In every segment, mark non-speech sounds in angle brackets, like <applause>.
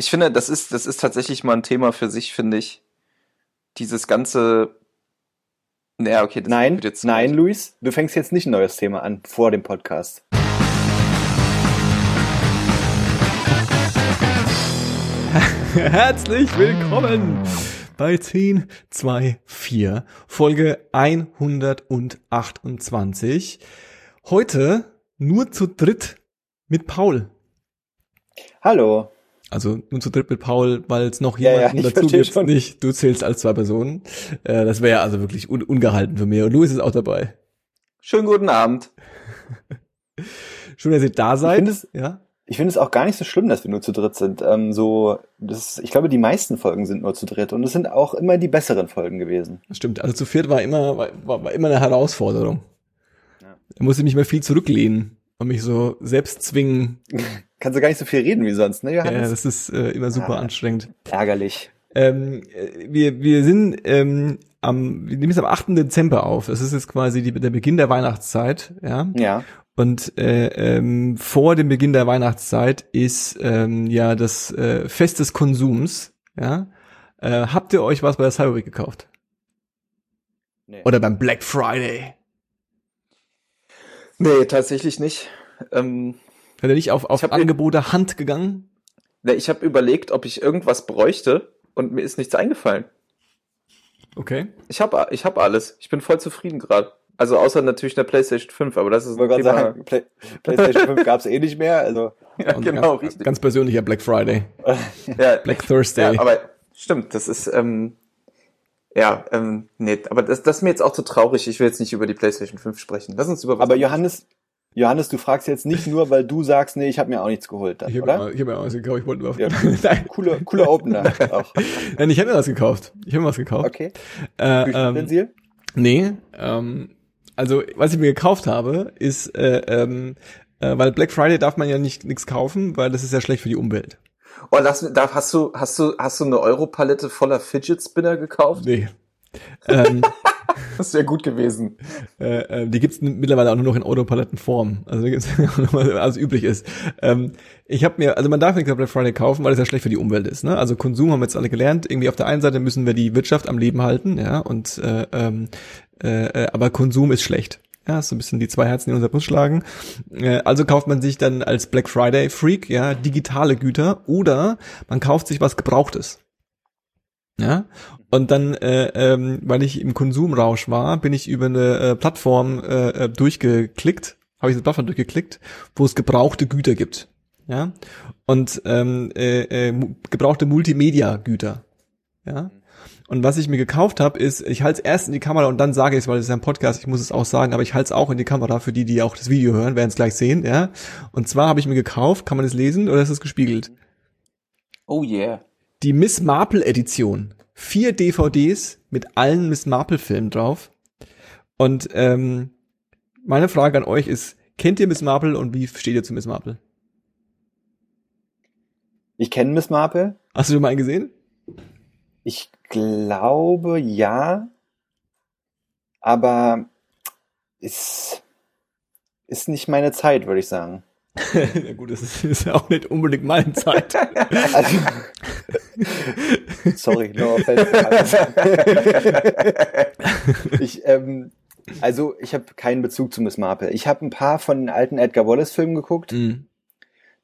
Ich finde, das ist, das ist tatsächlich mal ein Thema für sich, finde ich. Dieses ganze. Naja, okay, das Nein, wird jetzt. nein, Luis, du fängst jetzt nicht ein neues Thema an vor dem Podcast. <laughs> Herzlich willkommen bei 10, 2, 4, Folge 128. Heute nur zu dritt mit Paul. Hallo. Also nur zu dritt mit Paul, weil es noch Ja, ja, jemanden ich dazu gibt. Nicht, du zählst als zwei Personen. Äh, das wäre also wirklich un ungehalten für mich. Und Louis ist auch dabei. Schönen guten Abend. Schön, dass ihr da seid. finde es- ja. Ich finde es auch gar nicht so schlimm, dass wir nur zu dritt sind. Ähm, so, das, ich glaube, die meisten Folgen sind nur zu dritt und es sind auch immer die besseren Folgen gewesen. Das stimmt. Also zu viert war immer, war, war war immer eine Herausforderung. Ja. Da musste ich mich mal viel zurücklehnen und mich so selbst zwingen. <laughs> Kannst du gar nicht so viel reden wie sonst, ne, Ja, Johannes? das ist äh, immer super Ah. anstrengend. Ärgerlich. Ähm, äh, wir, wir sind ähm, am, wir nehmen es am 8. Dezember auf. Das ist jetzt quasi die, der Beginn der Weihnachtszeit, ja. Ja. Und äh, ähm, vor dem Beginn der Weihnachtszeit ist ähm, ja das äh, Fest des Konsums, ja. Äh, habt ihr euch was bei der Cyber Week gekauft? Nee. Oder beim Black Friday? Nee, tatsächlich nicht. Ähm, Ihr nicht auf, auf Angebote Hand gegangen? ne, ich habe überlegt, ob ich irgendwas bräuchte und mir ist nichts eingefallen. Okay. Ich habe ich hab alles. Ich bin voll zufrieden gerade. Also außer natürlich der PlayStation 5, aber das ist Ich wollte ein Thema. sagen, Play PlayStation 5 gab's eh nicht mehr, also <laughs> Ja, Und genau, ganz, richtig. Ganz persönlicher Black Friday. <laughs> ja, Black Thursday. Ja, aber stimmt, das ist, ähm, ja, ähm, nee, aber das, das ist mir jetzt auch zu traurig. Ich will jetzt nicht über die PlayStation 5 sprechen. Lass uns über was Aber Johannes, Johannes, du fragst jetzt nicht nur, weil du sagst, nee, ich habe mir auch nichts geholt, dann, ich habe oder? mir, ich hab mir auch was gekauft. Ich wollte nur auf Ja. <laughs> Nein. Coole, coole Opener auch. Nein, ich habe mir was gekauft. Ich habe mir was gekauft. Okay. Äh, ähm, nee, ähm, also was ich mir gekauft habe, ist, äh, ähm, äh, weil Black Friday darf man ja nicht nichts kaufen, weil das ist ja schlecht für die Umwelt. Oh, lass, da hast du, hast du, hast du eine Europalette voller Fidget Spinner gekauft? Nee. ähm, <laughs> Das wäre gut gewesen. äh, äh, die gibt's mittlerweile auch nur noch in Autopalettenform, also gibt's <laughs> als üblich ist. Ähm, ich habe mir, also man darf nichts auf Black Friday kaufen, weil es ja schlecht für die Umwelt ist. Ne? Also Konsum haben wir jetzt alle gelernt. Irgendwie auf der einen Seite müssen wir die Wirtschaft am Leben halten, ja, und äh, ähm, äh, äh, aber Konsum ist schlecht. Ja, so ein bisschen die zwei Herzen in unser Bus schlagen. Äh, also kauft man sich dann als Black Friday Freak, ja, digitale Güter oder man kauft sich was Gebrauchtes. Ja, und dann, äh, ähm, weil ich im Konsumrausch war, bin ich über eine äh, Plattform äh, äh, durchgeklickt, habe ich eine Plattform durchgeklickt, wo es gebrauchte Güter gibt. Ja, und ähm, äh, äh, gebrauchte Multimedia-Güter. Ja. Und was ich mir gekauft habe, ist, ich halte es erst in die Kamera und dann sage ich es, weil es ist ja ein Podcast, ich muss es auch sagen, aber ich halte es auch in die Kamera für die, die auch das Video hören, werden es gleich sehen, ja. Und zwar habe ich mir gekauft, kann man es lesen oder ist es gespiegelt? Oh yeah. Die Miss Marple Edition. Vier DVDs mit allen Miss Marple Filmen drauf. Und ähm, meine Frage an euch ist, kennt ihr Miss Marple und wie steht ihr zu Miss Marple? Ich kenne Miss Marple. Hast du schon mal einen gesehen? Ich glaube ja, aber ist, ist nicht meine Zeit, würde ich sagen. <laughs> ja gut, das ist, ist ja auch nicht unbedingt meine Zeit. <laughs> <laughs> Also, <laughs> sorry, no offense. ich, ähm, also ich habe keinen Bezug zu Miss Marple. Ich habe ein paar von den alten Edgar Wallace Filmen geguckt. Mhm.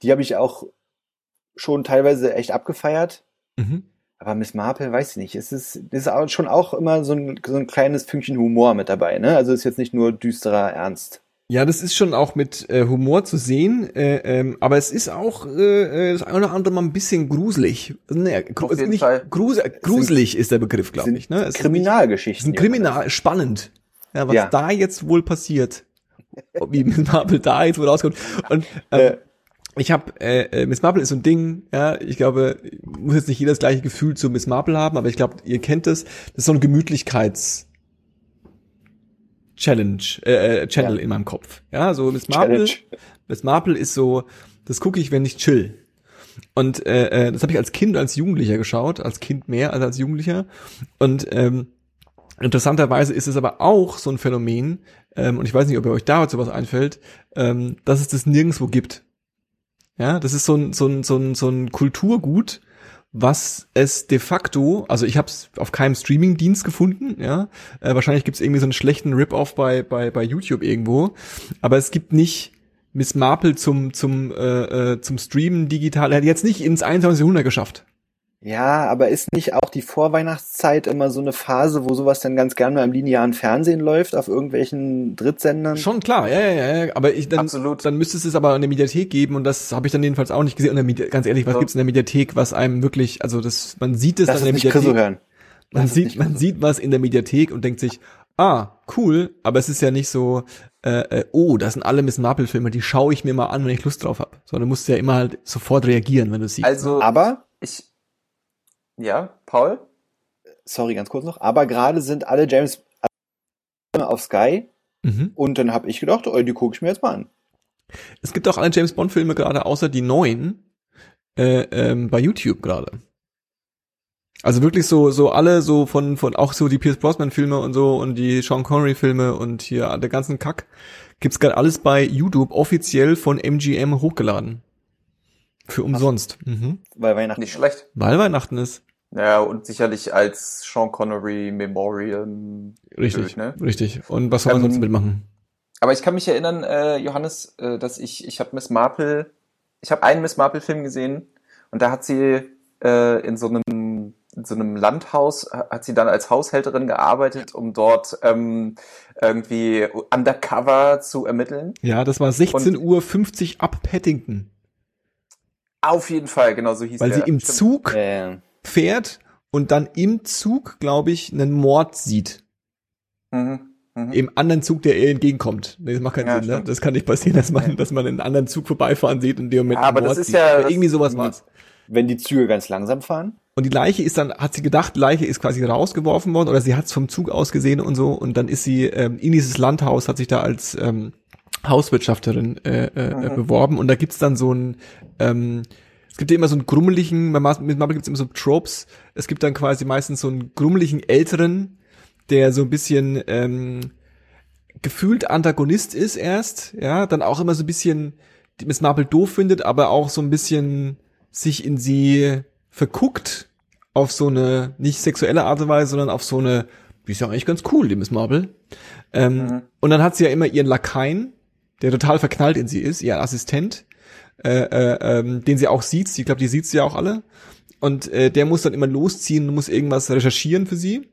Die habe ich auch schon teilweise echt abgefeiert. Mhm. Aber Miss Marple, weiß ich nicht. Es ist, ist auch schon auch immer so ein, so ein kleines Fünkchen Humor mit dabei, ne? Also es ist jetzt nicht nur düsterer Ernst. Ja, das ist schon auch mit äh, Humor zu sehen, äh, ähm, aber es ist auch äh, äh, das eine oder andere mal ein bisschen gruselig. Also, naja, gru also nicht Fall. grus gruselig ist der Begriff, glaube sind ich. Ne? Es ist Kriminalgeschichten. ein Kriminal, spannend. Ja, was Ja. da jetzt wohl passiert. Ob Wie Miss Marple da jetzt wohl rauskommt. Und ähm, Äh, ich habe äh, äh, Miss Marple ist so ein Ding, ja, ich glaube, muss jetzt nicht jeder das gleiche Gefühl zu Miss Marple haben, aber ich glaube, ihr kennt es, das ist so ein Gemütlichkeits Challenge, äh, äh, Channel Ja. in meinem Kopf. Ja, so Miss Marple, Challenge. Miss Marple ist so, das gucke ich, wenn ich chill. Und äh, äh, das habe ich als Kind, als Jugendlicher geschaut, als Kind mehr als als Jugendlicher. Und ähm, interessanterweise ist es aber auch so ein Phänomen, ähm, und ich weiß nicht, ob ihr euch da sowas einfällt, ähm, dass es das nirgendwo gibt. Ja, das ist so ein, so ein, so ein, so ein Kulturgut, was es de facto, also ich habe es auf keinem Streaming-Dienst gefunden, ja. Äh, wahrscheinlich gibt es irgendwie so einen schlechten Rip-Off bei, bei, bei YouTube irgendwo, aber es gibt nicht Miss Marple zum, zum, äh, äh, zum Streamen digital. Er hat jetzt nicht ins 21. Jahrhundert geschafft. Ja, aber ist nicht auch die Vorweihnachtszeit immer so eine Phase, wo sowas dann ganz gerne mal im linearen Fernsehen läuft, auf irgendwelchen Drittsendern? Schon klar, ja, ja, ja. Aber ich dann, Absolut. dann müsste es es aber in der Mediathek geben und das habe ich dann jedenfalls auch nicht gesehen. Und ganz ehrlich, was Ja. gibt's in der Mediathek, was einem wirklich, also das, man sieht es Lass dann in der Chriso Mediathek. hören. Man Lass sieht, nicht man sieht was in der Mediathek und denkt sich, ah, cool, aber es ist ja nicht so, äh, äh, oh, das sind alle Miss Marple Filme, die schaue ich mir mal an, wenn ich Lust drauf habe. Sondern du musst ja immer halt sofort reagieren, wenn du es siehst. Also, Aber, ich, ja, Paul? sorry, ganz kurz noch, aber gerade sind alle James Filme auf Sky mhm. und dann habe ich gedacht, oh, die gucke ich mir jetzt mal an. Es gibt auch alle James Bond Filme gerade, außer die neuen, äh, ähm, bei YouTube gerade. Also wirklich so, so alle so von, von auch so die Pierce Brosnan Filme und so und die Sean Connery Filme und hier der ganzen Kack gibt's gerade alles bei YouTube offiziell von MGM hochgeladen. Für umsonst. Mhm. Weil Weihnachten. Nicht schlecht. Weil Weihnachten ist. Ja, und sicherlich als Sean Connery Memorial. Richtig, ne? richtig. Und was soll man Ähm, sonst mitmachen? Aber ich kann mich erinnern, äh, Johannes, äh, dass ich, ich habe Miss Marple, ich habe einen Miss Marple Film gesehen und da hat sie äh, in so einem in so einem Landhaus hat sie dann als Haushälterin gearbeitet, um dort ähm, irgendwie undercover zu ermitteln. Ja, das war 16 Uhr 50 ab Paddington. Auf jeden Fall, genau so hieß Weil der. sie im Stimmt. Zug Äh, fährt und dann im Zug, glaube ich, einen Mord sieht. Mhm. Mhm. Im anderen Zug, der ihr entgegenkommt. Nee, das macht keinen Ja, Sinn, ne? Das kann nicht passieren, dass man, dass man einen anderen Zug vorbeifahren sieht und der mit Ja, aber das Mord ist sieht. ja- Aber das- irgendwie sowas war's. wenn die Züge ganz langsam fahren. Und die Leiche ist dann, hat sie gedacht, Leiche ist quasi rausgeworfen worden oder sie hat es vom Zug aus gesehen und so und dann ist sie ähm, in dieses Landhaus, hat sich da als ähm, Hauswirtschafterin äh, äh, Mhm. beworben und da gibt's dann so ein ähm, es gibt ja immer so einen grummeligen, bei mit Marvel gibt's immer so Tropes, es gibt dann quasi meistens so einen grummeligen Älteren, der so ein bisschen ähm, gefühlt Antagonist ist erst, ja, dann auch immer so ein bisschen die Miss Marple doof findet, aber auch so ein bisschen sich in sie verguckt auf so eine nicht sexuelle Art und Weise, sondern auf so eine, die ist ja eigentlich ganz cool, die Miss Marple. Ähm, Mhm. Und dann hat sie ja immer ihren Lakaien, der total verknallt in sie ist, ihren Assistent, äh, äh, ähm, den sie auch sieht. Ich glaube, die sieht sie ja auch alle. Und äh, der muss dann immer losziehen muss irgendwas recherchieren für sie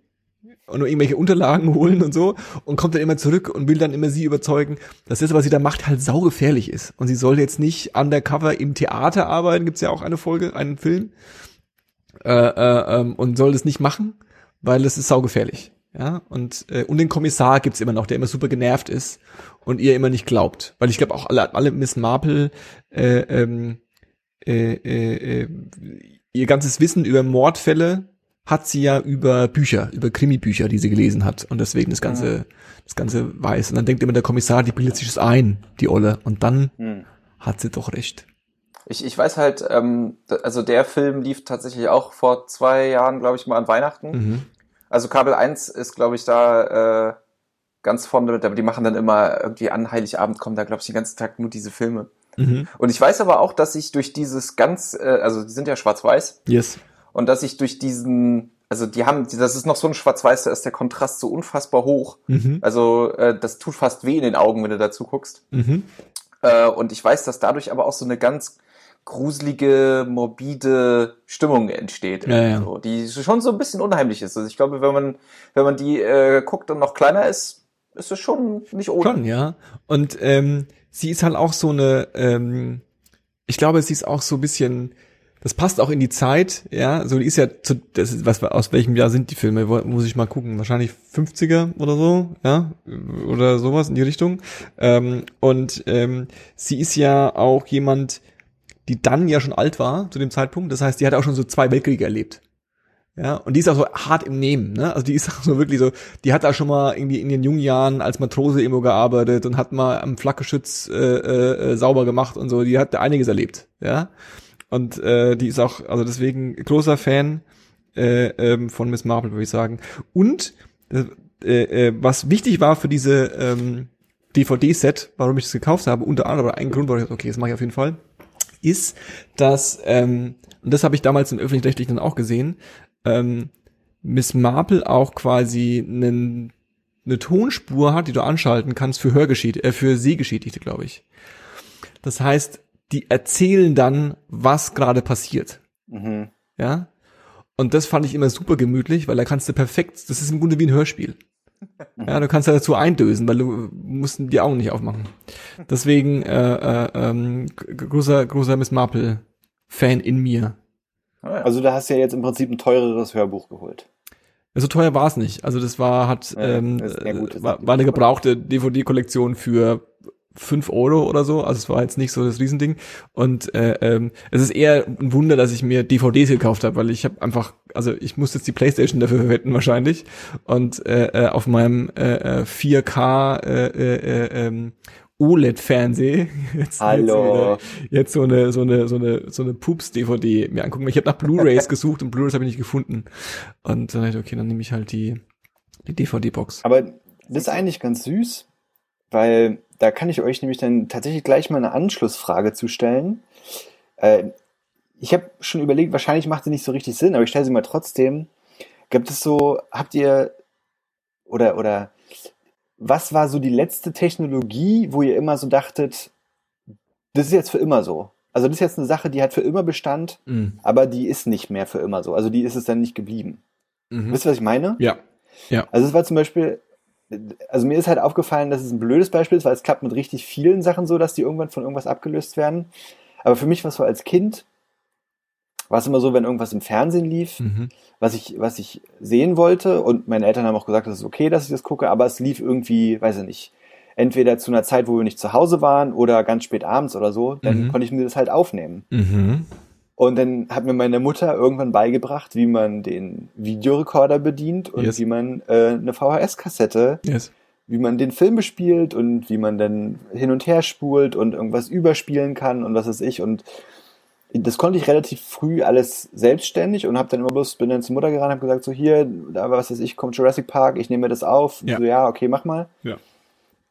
und irgendwelche Unterlagen <laughs> holen und so und kommt dann immer zurück und will dann immer sie überzeugen, dass das, was sie da macht, halt saugefährlich ist. Und sie soll jetzt nicht undercover im Theater arbeiten, gibt's ja auch eine Folge, einen Film, äh, äh, ähm, und soll das nicht machen, weil es ist saugefährlich. Ja, und, äh, und den Kommissar gibt's immer noch, der immer super genervt ist und ihr immer nicht glaubt. Weil ich glaube auch alle, alle Miss Marple äh, ähm, äh, äh, äh, ihr ganzes Wissen über Mordfälle hat sie ja über Bücher, über Krimi-Bücher, die sie gelesen hat und deswegen das ganze, das ganze weiß. Und dann denkt immer der Kommissar, die bildet sich das ein, die Olle. Und dann Hm. hat sie doch recht. Ich, ich weiß halt, ähm, also der Film lief tatsächlich auch vor zwei Jahren, glaube ich, mal an Weihnachten. Mhm. Also Kabel 1 ist, glaube ich, da äh, ganz vorne mit, aber die machen dann immer irgendwie an Heiligabend kommen da, glaube ich, den ganzen Tag nur diese Filme. Mhm. Und ich weiß aber auch, dass ich durch dieses ganz, äh, also die sind ja schwarz-weiß, Yes. und dass ich durch diesen, also die haben, das ist noch so ein schwarz-weiß, da ist der Kontrast so unfassbar hoch. Mhm. Also äh, das tut fast weh in den Augen, wenn du dazu guckst. Mhm. Äh, und ich weiß, dass dadurch aber auch so eine ganz gruselige, morbide Stimmung entsteht. Ja, ja. So, die schon so ein bisschen unheimlich ist. Also ich glaube, wenn man, wenn man die äh, guckt und noch kleiner ist, ist es schon nicht ohne. Schon, ja. Und ähm, sie ist halt auch so eine, ähm, ich glaube, sie ist auch so ein bisschen, das passt auch in die Zeit, ja. So, die ist ja, zu, das ist, was aus welchem Jahr sind die Filme? Muss ich mal gucken. Wahrscheinlich 50er oder so, ja, oder sowas in die Richtung. Ähm, und ähm, sie ist ja auch jemand, die dann ja schon alt war zu dem Zeitpunkt. Das heißt, die hat auch schon so zwei Weltkriege erlebt. Ja, und die ist auch so hart im Nehmen, ne? Also die ist <laughs> auch so wirklich so, die hat da schon mal irgendwie in den jungen Jahren als Matrose irgendwo gearbeitet und hat mal am Flakgeschütz äh, äh, äh, sauber gemacht und so, die hat da einiges erlebt, ja. Und äh, die ist auch, also deswegen großer Fan äh, ähm, von Miss Marple, würde ich sagen. Und äh, äh, was wichtig war für diese ähm, DVD-Set, warum ich das gekauft habe, unter anderem ein Grund, war ich, okay, das mache ich auf jeden Fall, ist, dass, ähm, und das habe ich damals in öffentlich-rechtlichen auch gesehen, ähm, Miss Marple auch quasi einen, eine Tonspur hat, die du anschalten kannst für Hörgeschichte, äh, für Sehgeschädigte, glaube ich. Das heißt, die erzählen dann, was gerade passiert. Mhm. Ja. Und das fand ich immer super gemütlich, weil da kannst du perfekt, das ist im Grunde wie ein Hörspiel. Ja, du kannst da dazu eindösen, weil du musst die Augen nicht aufmachen. Deswegen äh, äh, ähm, großer großer Miss Marple Fan in mir. Ah, ja. Also da hast du ja jetzt im Prinzip ein teureres Hörbuch geholt. So teuer war es nicht. Also das war hat Ja, ähm, das das war, war eine gebrauchte DVD-Kollektion für fünf Euro oder so. Also es war jetzt nicht so das Riesending. Und äh, ähm, es ist eher ein Wunder, dass ich mir DVDs gekauft habe, weil ich habe einfach, also ich muss jetzt die PlayStation dafür verwenden wahrscheinlich. Und äh, äh, auf meinem äh, äh, 4K äh, äh, äh, ähm, OLED-Fernseh <laughs> jetzt, Hallo. jetzt, wieder, jetzt so eine so eine so eine so eine Pups-DVD mir angucken. Ich habe nach Blu-rays <laughs> gesucht und Blu-rays habe ich nicht gefunden. Und dann dachte ich, okay, dann nehme ich halt die die DVD-Box. Aber das ist eigentlich ganz süß, weil da kann ich euch nämlich dann tatsächlich gleich mal eine Anschlussfrage zu stellen. Äh, ich habe schon überlegt, wahrscheinlich macht sie nicht so richtig Sinn, aber ich stelle sie mal trotzdem. Gibt es so, habt ihr oder oder was war so die letzte Technologie, wo ihr immer so dachtet, das ist jetzt für immer so? Also das ist jetzt eine Sache, die hat für immer Bestand, Mhm. aber die ist nicht mehr für immer so. Also die ist es dann nicht geblieben. Mhm. Wisst ihr, was ich meine? Ja. Also es war zum Beispiel, also mir ist halt aufgefallen, dass es ein blödes Beispiel ist, weil es klappt mit richtig vielen Sachen so, dass die irgendwann von irgendwas abgelöst werden. Aber für mich war es so als Kind, war es immer so, wenn irgendwas im Fernsehen lief, Mhm. was ich, was ich sehen wollte, und meine Eltern haben auch gesagt, es ist okay, dass ich das gucke, aber es lief irgendwie, weiß ich nicht, entweder zu einer Zeit, wo wir nicht zu Hause waren oder ganz spät abends oder so, dann Mhm. konnte ich mir das halt aufnehmen. Mhm. Und dann hat mir meine Mutter irgendwann beigebracht, wie man den Videorekorder bedient und Yes. wie man äh, eine VHS-Kassette, Yes. wie man den Film bespielt und wie man dann hin und her spult und irgendwas überspielen kann und was weiß ich. Und das konnte ich relativ früh alles selbstständig und habe dann immer bloß, bin dann zur Mutter gerannt, habe gesagt, so hier, da was weiß ich, kommt Jurassic Park, ich nehme mir das auf. Ja. So, ja, okay, mach mal. Ja.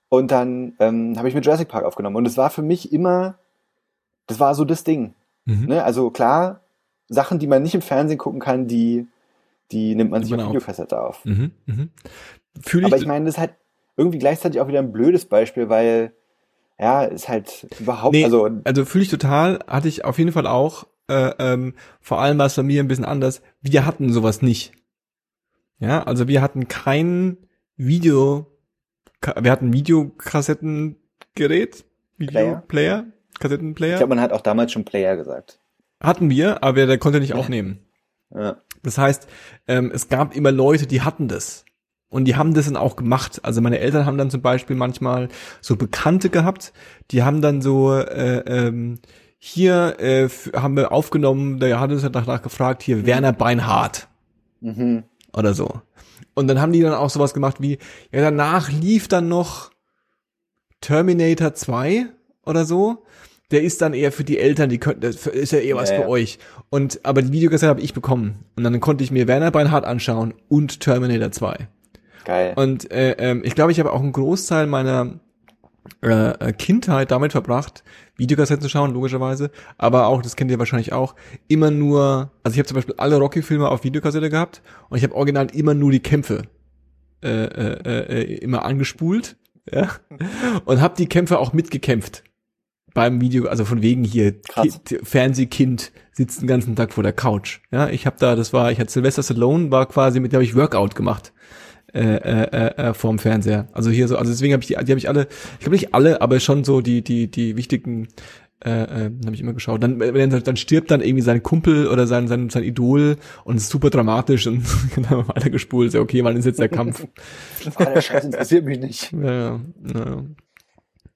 Und dann ähm, habe ich mir Jurassic Park aufgenommen. Und es war für mich immer, das war so das Ding. Mhm. Ne? Also klar, Sachen, die man nicht im Fernsehen gucken kann, die, die nimmt man sich man auf auf. Videokassette auf. Mhm. Mhm. Ich, Aber ich meine, das ist halt irgendwie gleichzeitig auch wieder ein blödes Beispiel, weil ja, ist halt überhaupt, Nee, also also fühle ich total, hatte ich auf jeden Fall auch, äh, ähm, vor allem war es bei mir ein bisschen anders. Wir hatten sowas nicht. Ja, also wir hatten kein Video, wir hatten Videokassettengerät, Videoplayer, Kassettenplayer. ich glaube, man hat auch damals schon Player gesagt. hatten wir, aber der konnte nicht aufnehmen. Ja. Das heißt, ähm, es gab immer Leute, die hatten das. Und die haben das dann auch gemacht. Also meine Eltern haben dann zum Beispiel manchmal so Bekannte gehabt, die haben dann so, äh, ähm, hier äh, haben wir aufgenommen, der hat uns halt danach gefragt, hier Werner Beinhardt Mhm. oder so. Und dann haben die dann auch sowas gemacht wie, ja, danach lief dann noch Terminator 2 oder so. Der ist dann eher für die Eltern, die könnten, das ist ja eher was Ja, für ja. euch. Und, aber die Videokassette habe ich bekommen. Und dann konnte ich mir Werner Beinhardt anschauen und Terminator 2. Geil. Und äh, ähm, ich glaube, ich habe auch einen Großteil meiner äh, äh, Kindheit damit verbracht, Videokassetten zu schauen, logischerweise, aber auch, das kennt ihr wahrscheinlich auch, immer nur, also ich habe zum Beispiel alle Rocky-Filme auf Videokassette gehabt und ich habe original immer nur die Kämpfe äh, äh, äh, immer angespult ja, und habe die Kämpfe auch mitgekämpft beim Video, also von wegen hier Krass. Kind, Fernsehkind sitzt den ganzen Tag vor der Couch. Ja, ich habe da, das war, ich hatte Sylvester Stallone, war quasi mit dem habe ich Workout gemacht äh, äh, äh, vorm Fernseher. Also hier so, also deswegen habe ich die, die habe ich alle, ich glaube nicht alle, aber schon so die die die wichtigen äh, äh, habe ich immer geschaut. Dann wenn dann, dann stirbt dann irgendwie sein Kumpel oder sein sein sein Idol und es ist super dramatisch und <laughs> dann haben wir alle gespult. So, okay, wann ist jetzt der Kampf? <laughs> Ah, der Scheiß interessiert mich nicht. ja, ja, ja.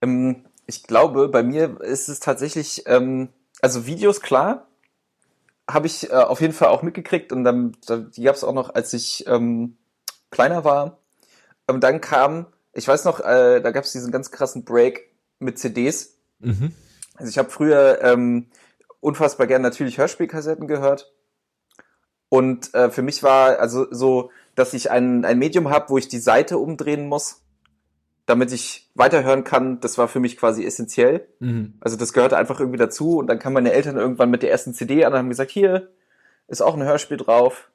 Ähm, ich glaube, bei mir ist es tatsächlich, ähm, also Videos, klar, habe ich äh, auf jeden Fall auch mitgekriegt und dann, da, die gab es auch noch, als ich ähm, kleiner war. Und dann kam, ich weiß noch, äh, da gab es diesen ganz krassen Break mit CDs. Mhm. Also ich habe früher ähm, unfassbar gern natürlich Hörspielkassetten gehört. Und äh, für mich war also so, dass ich ein, ein Medium habe, wo ich die Seite umdrehen muss. Damit ich weiterhören kann, das war für mich quasi essentiell. Mhm. Also das gehörte einfach irgendwie dazu und dann kamen meine Eltern irgendwann mit der ersten CD an und haben gesagt, hier ist auch ein Hörspiel drauf.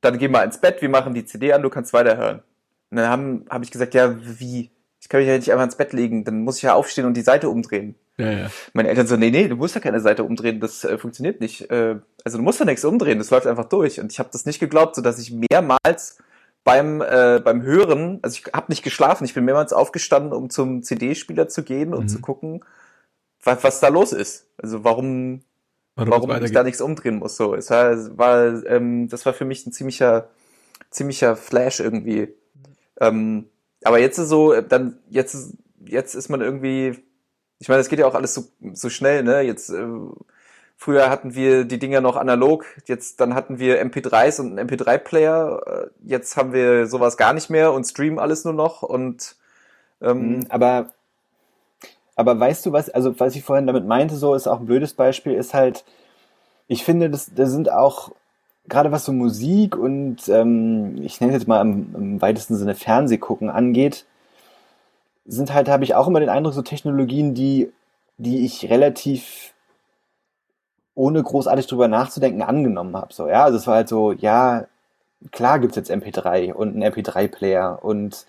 Dann geh mal ins Bett, wir machen die CD an, du kannst weiterhören. Und dann haben habe ich gesagt, ja, wie? Ich kann mich ja nicht einfach ins Bett legen, dann muss ich ja aufstehen und die Seite umdrehen. Ja, ja. Meine Eltern so, nee, nee, du musst ja keine Seite umdrehen, das äh, funktioniert nicht. Äh, also du musst ja nichts umdrehen, das läuft einfach durch. Und ich habe das nicht geglaubt, so dass ich mehrmals beim äh, beim Hören, also ich habe nicht geschlafen, ich bin mehrmals aufgestanden, um zum CD-Spieler zu gehen und Mhm. zu gucken, was, was da los ist. Also warum Warum, warum ich da nichts umdrehen muss. So, es war, war ähm, das war für mich ein ziemlicher, ziemlicher Flash irgendwie. Ähm, aber jetzt ist so, dann jetzt jetzt ist man irgendwie, ich meine, es geht ja auch alles so, so schnell, ne? Jetzt äh, früher hatten wir die Dinger noch analog, jetzt dann hatten wir MP3s und einen MP3-Player, äh, jetzt haben wir sowas gar nicht mehr und streamen alles nur noch und ähm, Mhm, Aber, aber weißt du was, also was ich vorhin damit meinte, so ist auch ein blödes Beispiel, ist halt, ich finde, das, das sind auch, gerade was so Musik und ähm, ich nenne es jetzt mal im, im weitesten Sinne Fernsehgucken angeht, sind halt, habe ich auch immer den Eindruck, so Technologien, die, die ich relativ ohne großartig drüber nachzudenken angenommen habe. So, ja, also es war halt so, ja, klar gibt's jetzt MP3 und einen MP3-Player und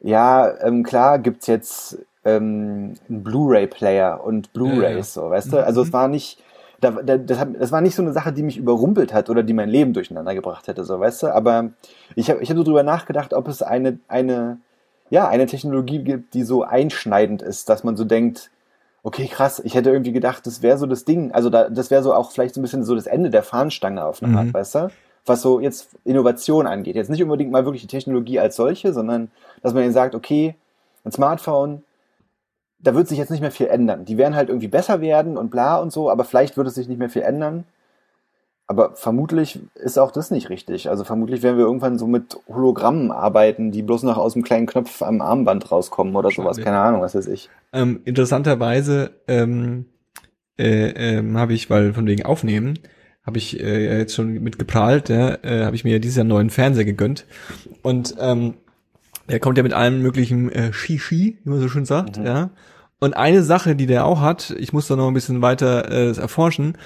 ja, ähm, klar gibt's jetzt ähm, einen Blu-ray-Player und Blu-rays, Ja, ja. so, weißt du? Also Mhm. es war nicht, da, da, das, hat, das war nicht so eine Sache, die mich überrumpelt hat oder die mein Leben durcheinander gebracht hätte, so, weißt du? Aber ich habe ich hab so drüber nachgedacht, ob es eine, eine, ja, eine Technologie gibt, die so einschneidend ist, dass man so denkt, okay, krass, ich hätte irgendwie gedacht, das wäre so das Ding, also da, das wäre so auch vielleicht so ein bisschen so das Ende der Fahnenstange auf eine Mhm. Art, weißt du? Was so jetzt Innovation angeht. Jetzt nicht unbedingt mal wirklich die Technologie als solche, sondern dass man dann sagt, okay, ein Smartphone, da wird sich jetzt nicht mehr viel ändern. Die werden halt irgendwie besser werden und bla und so, aber vielleicht wird es sich nicht mehr viel ändern. Aber vermutlich ist auch das nicht richtig. Also vermutlich werden wir irgendwann so mit Hologrammen arbeiten, die bloß noch aus einem kleinen Knopf am Armband rauskommen oder sowas. Keine Ahnung, was weiß ich. Ähm, interessanterweise ähm, äh, ähm, habe ich, weil von wegen Aufnehmen, habe ich äh, jetzt schon mit geprahlt, ja, äh, habe ich mir dieses Jahr einen neuen Fernseher gegönnt. Und ähm, der kommt ja mit allem möglichen äh, Shishi, wie man so schön sagt, Mhm. ja. Und eine Sache, die der auch hat, ich muss da noch ein bisschen weiter äh, erforschen,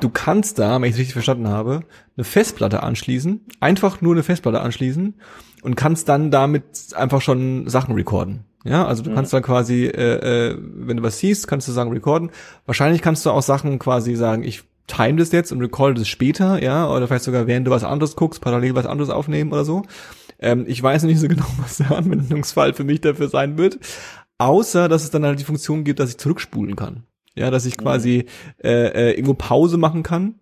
du kannst da, wenn ich es richtig verstanden habe, eine Festplatte anschließen, einfach nur eine Festplatte anschließen und kannst dann damit einfach schon Sachen recorden. Ja, also du Mhm. kannst dann quasi, äh, äh, wenn du was siehst, kannst du sagen recorden. Wahrscheinlich kannst du auch Sachen quasi sagen, ich time das jetzt und recorde das später, ja, oder vielleicht sogar während du was anderes guckst, parallel was anderes aufnehmen oder so. Ähm, ich weiß nicht so <laughs> genau, was der Anwendungsfall für mich dafür sein wird. Außer, dass es dann halt die Funktion gibt, dass ich zurückspulen kann. Ja, dass ich quasi äh, äh, irgendwo Pause machen kann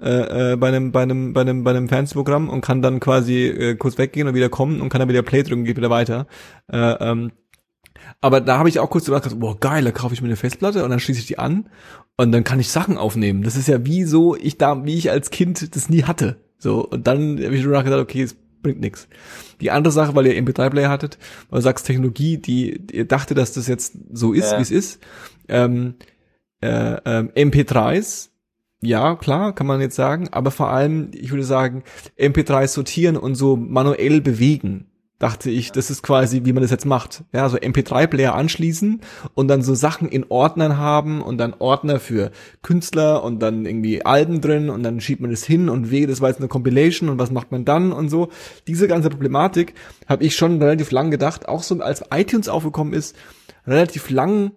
äh, äh, bei einem bei einem bei einem bei einem Fernsehprogramm und kann dann quasi äh, kurz weggehen und wieder kommen und kann dann wieder Play drücken, geht wieder weiter. Äh, ähm, aber da habe ich auch kurz gedacht, boah geil, da kaufe ich mir eine Festplatte und dann schließe ich die an und dann kann ich Sachen aufnehmen. Das ist ja wie so ich da wie ich als Kind das nie hatte. So und dann habe ich drüber nachgedacht, okay, es bringt nichts. Die andere Sache, weil ihr MP3-Player hattet, weil du sagst Technologie, die, die ihr dachte, dass das jetzt so ist, Ja. wie es ist. Ähm, äh, ähm, MP3s, ja, klar, kann man jetzt sagen, aber vor allem, ich würde sagen, MP3s sortieren und so manuell bewegen. Dachte ich, das ist quasi, wie man das jetzt macht. Ja, so MP3-Player anschließen und dann so Sachen in Ordnern haben und dann Ordner für Künstler und dann irgendwie Alben drin und dann schiebt man das hin und weh, das war jetzt eine Compilation und was macht man dann und so. Diese ganze Problematik habe ich schon relativ lang gedacht, auch so als iTunes aufgekommen ist, relativ lang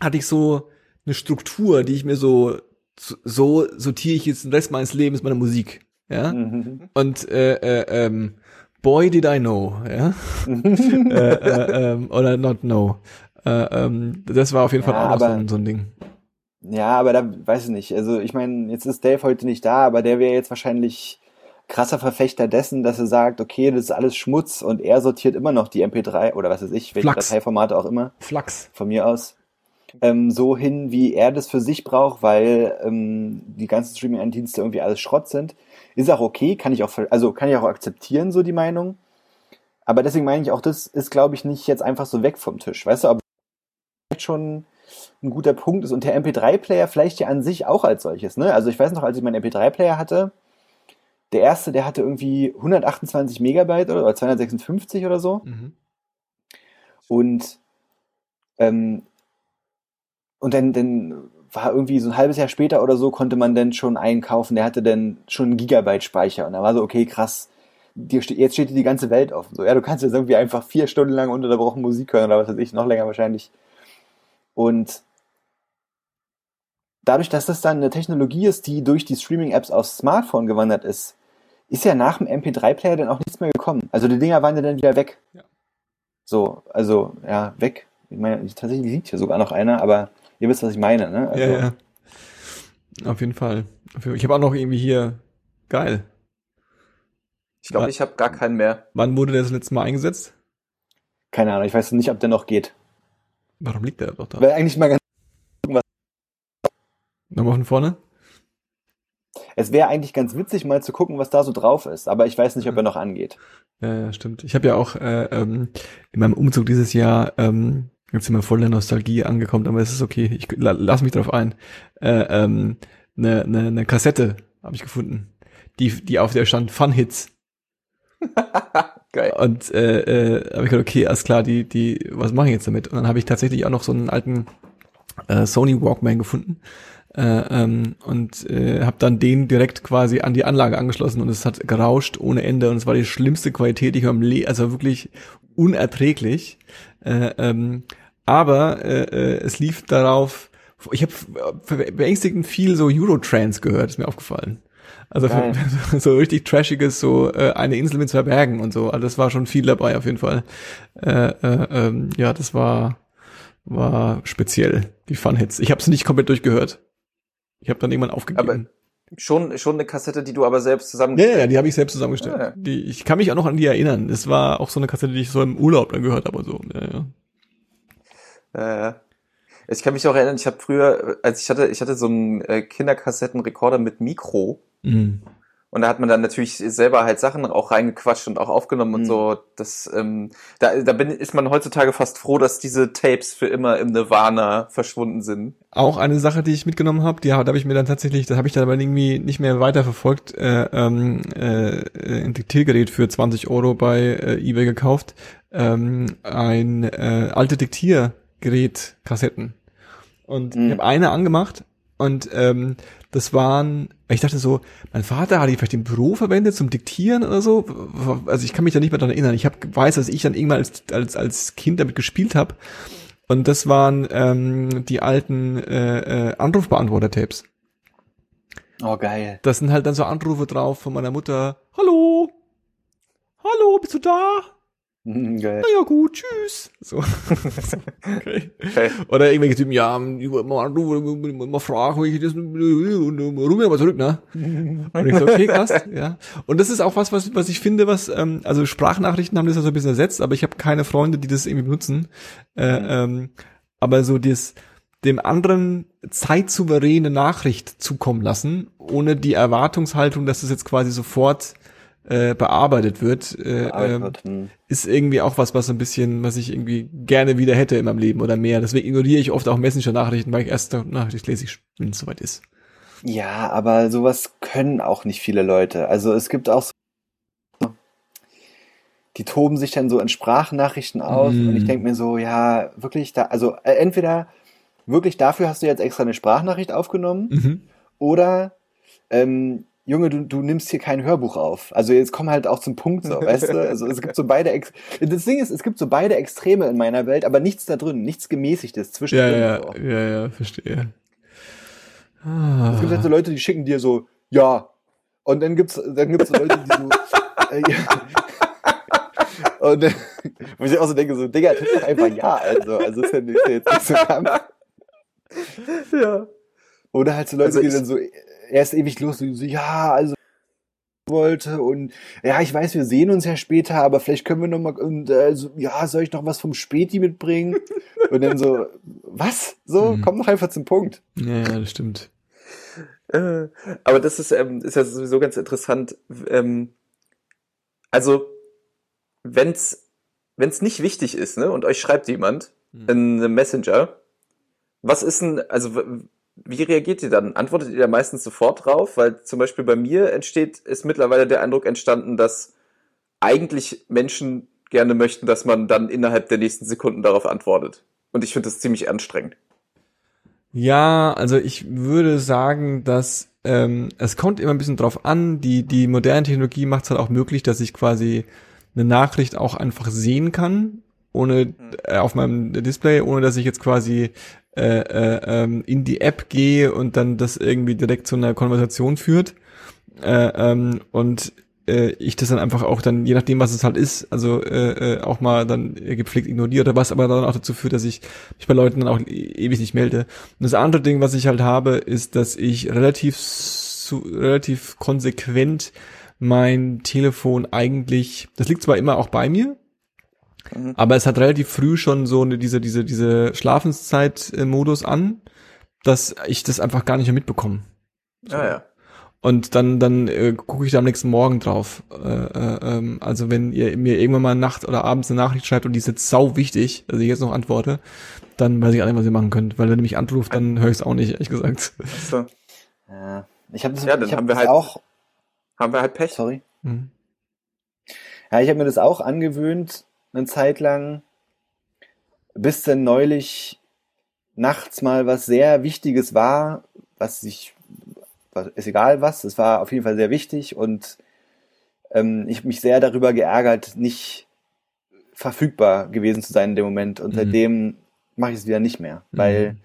hatte ich so eine Struktur, die ich mir so so sortiere ich jetzt den Rest meines Lebens meine Musik, ja. Mhm. Und äh, äh, ähm, Boy did I know, ja. <laughs> äh, äh, ähm, oder not know. Äh, ähm, das war auf jeden Fall Ja, auch noch so aber- ein, so ein Ding. Ja, aber da weiß ich nicht. Also ich meine, jetzt ist Dave heute nicht da, aber der wäre jetzt wahrscheinlich krasser Verfechter dessen, dass er sagt, okay, das ist alles Schmutz und er sortiert immer noch die MP3 oder was weiß ich, welche. Dateiformate auch immer, Flachs. von mir aus, ähm, so hin, wie er das für sich braucht, weil ähm, die ganzen Streaming-Dienste irgendwie alles Schrott sind. Ist auch okay, kann ich auch, also kann ich auch akzeptieren, so die Meinung. Aber deswegen meine ich auch, das ist, glaube ich, nicht jetzt einfach so weg vom Tisch. Weißt du, aber vielleicht schon ein guter Punkt ist und der MP3-Player vielleicht ja an sich auch als solches, ne? Also ich weiß noch, als ich meinen MP3-Player hatte, der erste, der hatte irgendwie 128 Megabyte oder, oder 256 oder so. Mhm. Und, ähm, und dann, dann war irgendwie so ein halbes Jahr später oder so, konnte man dann schon einkaufen, der hatte dann schon einen Gigabyte Speicher. Und da war so, okay, krass, dir ste jetzt steht dir die ganze Welt offen. So, ja, du kannst jetzt irgendwie einfach vier Stunden lang ununterbrochen Musik hören oder was weiß ich, noch länger wahrscheinlich. Und dadurch, dass das dann eine Technologie ist, die durch die Streaming-Apps aufs Smartphone gewandert ist, ist ja nach dem MP3-Player dann auch nichts mehr gekommen. Also die Dinger waren ja dann wieder weg. Ja. So, also, ja, weg. Ich meine, tatsächlich sieht hier sogar noch einer, aber ihr wisst, was ich meine, ne? Also, ja, ja. Auf jeden Fall. Ich habe auch noch irgendwie hier, geil. Ich glaube, ich habe gar keinen mehr. Wann wurde der das letzte Mal eingesetzt? Keine Ahnung, ich weiß nicht, ob der noch geht. Warum liegt der doch da? Weil eigentlich mal ganz Nochmal von vorne? Es wäre eigentlich ganz witzig, mal zu gucken, was da so drauf ist, aber ich weiß nicht, ob er noch angeht. Ja, ja stimmt. Ich habe ja auch äh, ähm, in meinem Umzug dieses Jahr, ähm, jetzt sind wir voll der Nostalgie angekommen, aber es ist okay, ich la, lass mich drauf ein. Äh, ähm, eine, eine, eine Kassette habe ich gefunden, die, die auf der stand Fun Hits. <laughs> Geil. Und äh, äh, habe ich gedacht, okay, alles klar, die, die, was mache ich jetzt damit? Und dann habe ich tatsächlich auch noch so einen alten äh, Sony Walkman gefunden äh, ähm, und äh, habe dann den direkt quasi an die Anlage angeschlossen und es hat gerauscht ohne Ende und es war die schlimmste Qualität, die ich am Le also wirklich unerträglich. Äh, ähm, aber äh, äh, es lief darauf, ich habe beängstigend viel so Eurotrans gehört, ist mir aufgefallen. Also Geil. <laughs> so richtig trashiges, so äh, eine Insel mit zwei Bergen und so. Also das war schon viel dabei auf jeden Fall. Äh, äh, ähm, ja, das war war speziell die Fun Hits. Ich habe es nicht komplett durchgehört. Ich habe dann irgendwann aufgegeben. Schon, schon eine Kassette, die du aber selbst zusammen. ja, ja, ja, die habe ich selbst zusammengestellt. Ah, ja. Die, ich kann mich auch noch an die erinnern. Es war auch so eine Kassette, die ich so im Urlaub dann gehört habe und so. Ja, ja. Äh, ich kann mich auch erinnern, ich habe früher, als ich hatte, ich hatte so einen äh, Kinderkassettenrekorder mit Mikro Mhm. und da hat man dann natürlich selber halt Sachen auch reingequatscht und auch aufgenommen und Mhm. so. Das, ähm, da, da bin, ist man heutzutage fast froh, dass diese Tapes für immer im Nirvana verschwunden sind. Auch eine Sache, die ich mitgenommen habe, die da habe ich mir dann tatsächlich, das habe ich dann aber irgendwie nicht mehr weiterverfolgt, äh, ähm, äh, ein Diktiergerät für 20 Euro bei äh, eBay gekauft. Ähm, ein äh, alte Diktiergerät, Kassetten. Und Mhm. ich habe eine angemacht und ähm, das waren, ich dachte so, mein Vater hat die vielleicht im Büro verwendet zum Diktieren oder so. Also ich kann mich da nicht mehr dran erinnern. Ich hab, weiß, dass ich dann irgendwann als, als, als Kind damit gespielt habe. Und das waren ähm, die alten äh, äh, Anrufbeantworter-Tapes. Oh, geil. Das sind halt dann so Anrufe drauf von meiner Mutter. Hallo? Hallo, bist du da? Mhm, geil. Na ja, gut, tschüss. So. <laughs> okay. Okay. Oder irgendwelche Typen, ja, mal anrufen, mal fragen, wie ich das, und ruf mir mal zurück, ne? <laughs> Und ich so, okay, krass, ja. Und das ist auch was, was, was ich finde, was, ähm, also Sprachnachrichten haben das ja so ein bisschen ersetzt, aber ich habe keine Freunde, die das irgendwie benutzen. Äh, ähm, aber so das, dem anderen zeitsouveräne Nachricht zukommen lassen, ohne die Erwartungshaltung, dass das jetzt quasi sofort äh, bearbeitet wird, äh, Bearbeitet ähm, wird. Hm. ist irgendwie auch was, was so ein bisschen, was ich irgendwie gerne wieder hätte in meinem Leben oder mehr. Deswegen ignoriere ich oft auch Messenger-Nachrichten, weil ich erst Nachricht lese, ich, wenn es soweit ist. Ja, aber sowas können auch nicht viele Leute. Also es gibt auch so, die toben sich dann so in Sprachnachrichten aus Mm. und ich denke mir so, ja, wirklich da, also äh, entweder wirklich dafür hast du jetzt extra eine Sprachnachricht aufgenommen Mhm. oder ähm, Junge, du, du nimmst hier kein Hörbuch auf. Also jetzt komm halt auch zum Punkt so, weißt du? Also es gibt so beide Ex das Ding ist, es gibt so beide Extreme in meiner Welt, aber nichts da drin, nichts gemäßigtes Ja, zwischendrin. ja, so. ja, ja, verstehe. Es gibt halt so Ah. Leute, die schicken dir so, ja. Und dann gibt's, dann gibt's so Leute, die so, <laughs> äh, ja. Und wo ich auch so denke, so, Digga, tipp doch einfach ja, also, also ist ja nicht, ja jetzt nicht so Kampf. Ja. Oder halt so Leute, Also die ich- dann so erst ewig los, so, ja, also wollte und ja, ich weiß, wir sehen uns ja später, aber vielleicht können wir noch mal und äh, so, ja, soll ich noch was vom Späti mitbringen? <laughs> Und dann so, was? So, Mhm. komm doch einfach zum Punkt. Ja, ja, das stimmt. Äh, aber das ist, ähm, ist ja sowieso ganz interessant. Ähm, also, wenn's, wenn's nicht wichtig ist, ne, und euch schreibt jemand Mhm. in einem Messenger, was ist denn, also, wie reagiert ihr dann? Antwortet ihr da meistens sofort drauf? Weil zum Beispiel bei mir entsteht, ist mittlerweile der Eindruck entstanden, dass eigentlich Menschen gerne möchten, dass man dann innerhalb der nächsten Sekunden darauf antwortet. Und ich finde das ziemlich anstrengend. Ja, also ich würde sagen, dass ähm, es kommt immer ein bisschen drauf an. Die, die moderne Technologie macht es halt auch möglich, dass ich quasi eine Nachricht auch einfach sehen kann, ohne äh, auf meinem Display, ohne dass ich jetzt quasi äh, äh, ähm, in die App gehe und dann das irgendwie direkt zu einer Konversation führt. Äh, ähm, und äh, ich das dann einfach auch dann, je nachdem, was es halt ist, also äh, äh, auch mal dann gepflegt ignoriere was aber dann auch dazu führt, dass ich mich bei Leuten dann auch e ewig nicht melde. Und das andere Ding, was ich halt habe, ist, dass ich relativ su relativ konsequent mein Telefon eigentlich, das liegt zwar immer auch bei mir, Mhm. aber es hat relativ früh schon so eine, diese, diese, diese Schlafenszeit-Modus an, dass ich das einfach gar nicht mehr mitbekomme. Ja, ja. Und dann, dann äh, gucke ich da am nächsten Morgen drauf. Äh, äh, ähm, also wenn ihr mir irgendwann mal Nacht oder abends eine Nachricht schreibt und die ist jetzt sau wichtig, also ich jetzt noch antworte, dann weiß ich auch nicht, was ihr machen könnt. Weil wenn ihr mich anruft, dann höre ich es auch nicht, ehrlich gesagt. So. Ja, ich habe das, Ja, dann ich hab haben wir das halt- auch. Haben wir halt Pech. Sorry. Hm. Ja, ich habe mir das auch angewöhnt, eine Zeit lang, bis dann neulich nachts mal was sehr Wichtiges war, was ich, was, ist egal was, es war auf jeden Fall sehr wichtig und ähm, ich mich sehr darüber geärgert, nicht verfügbar gewesen zu sein in dem Moment und Mhm. seitdem mache ich es wieder nicht mehr, weil Mhm.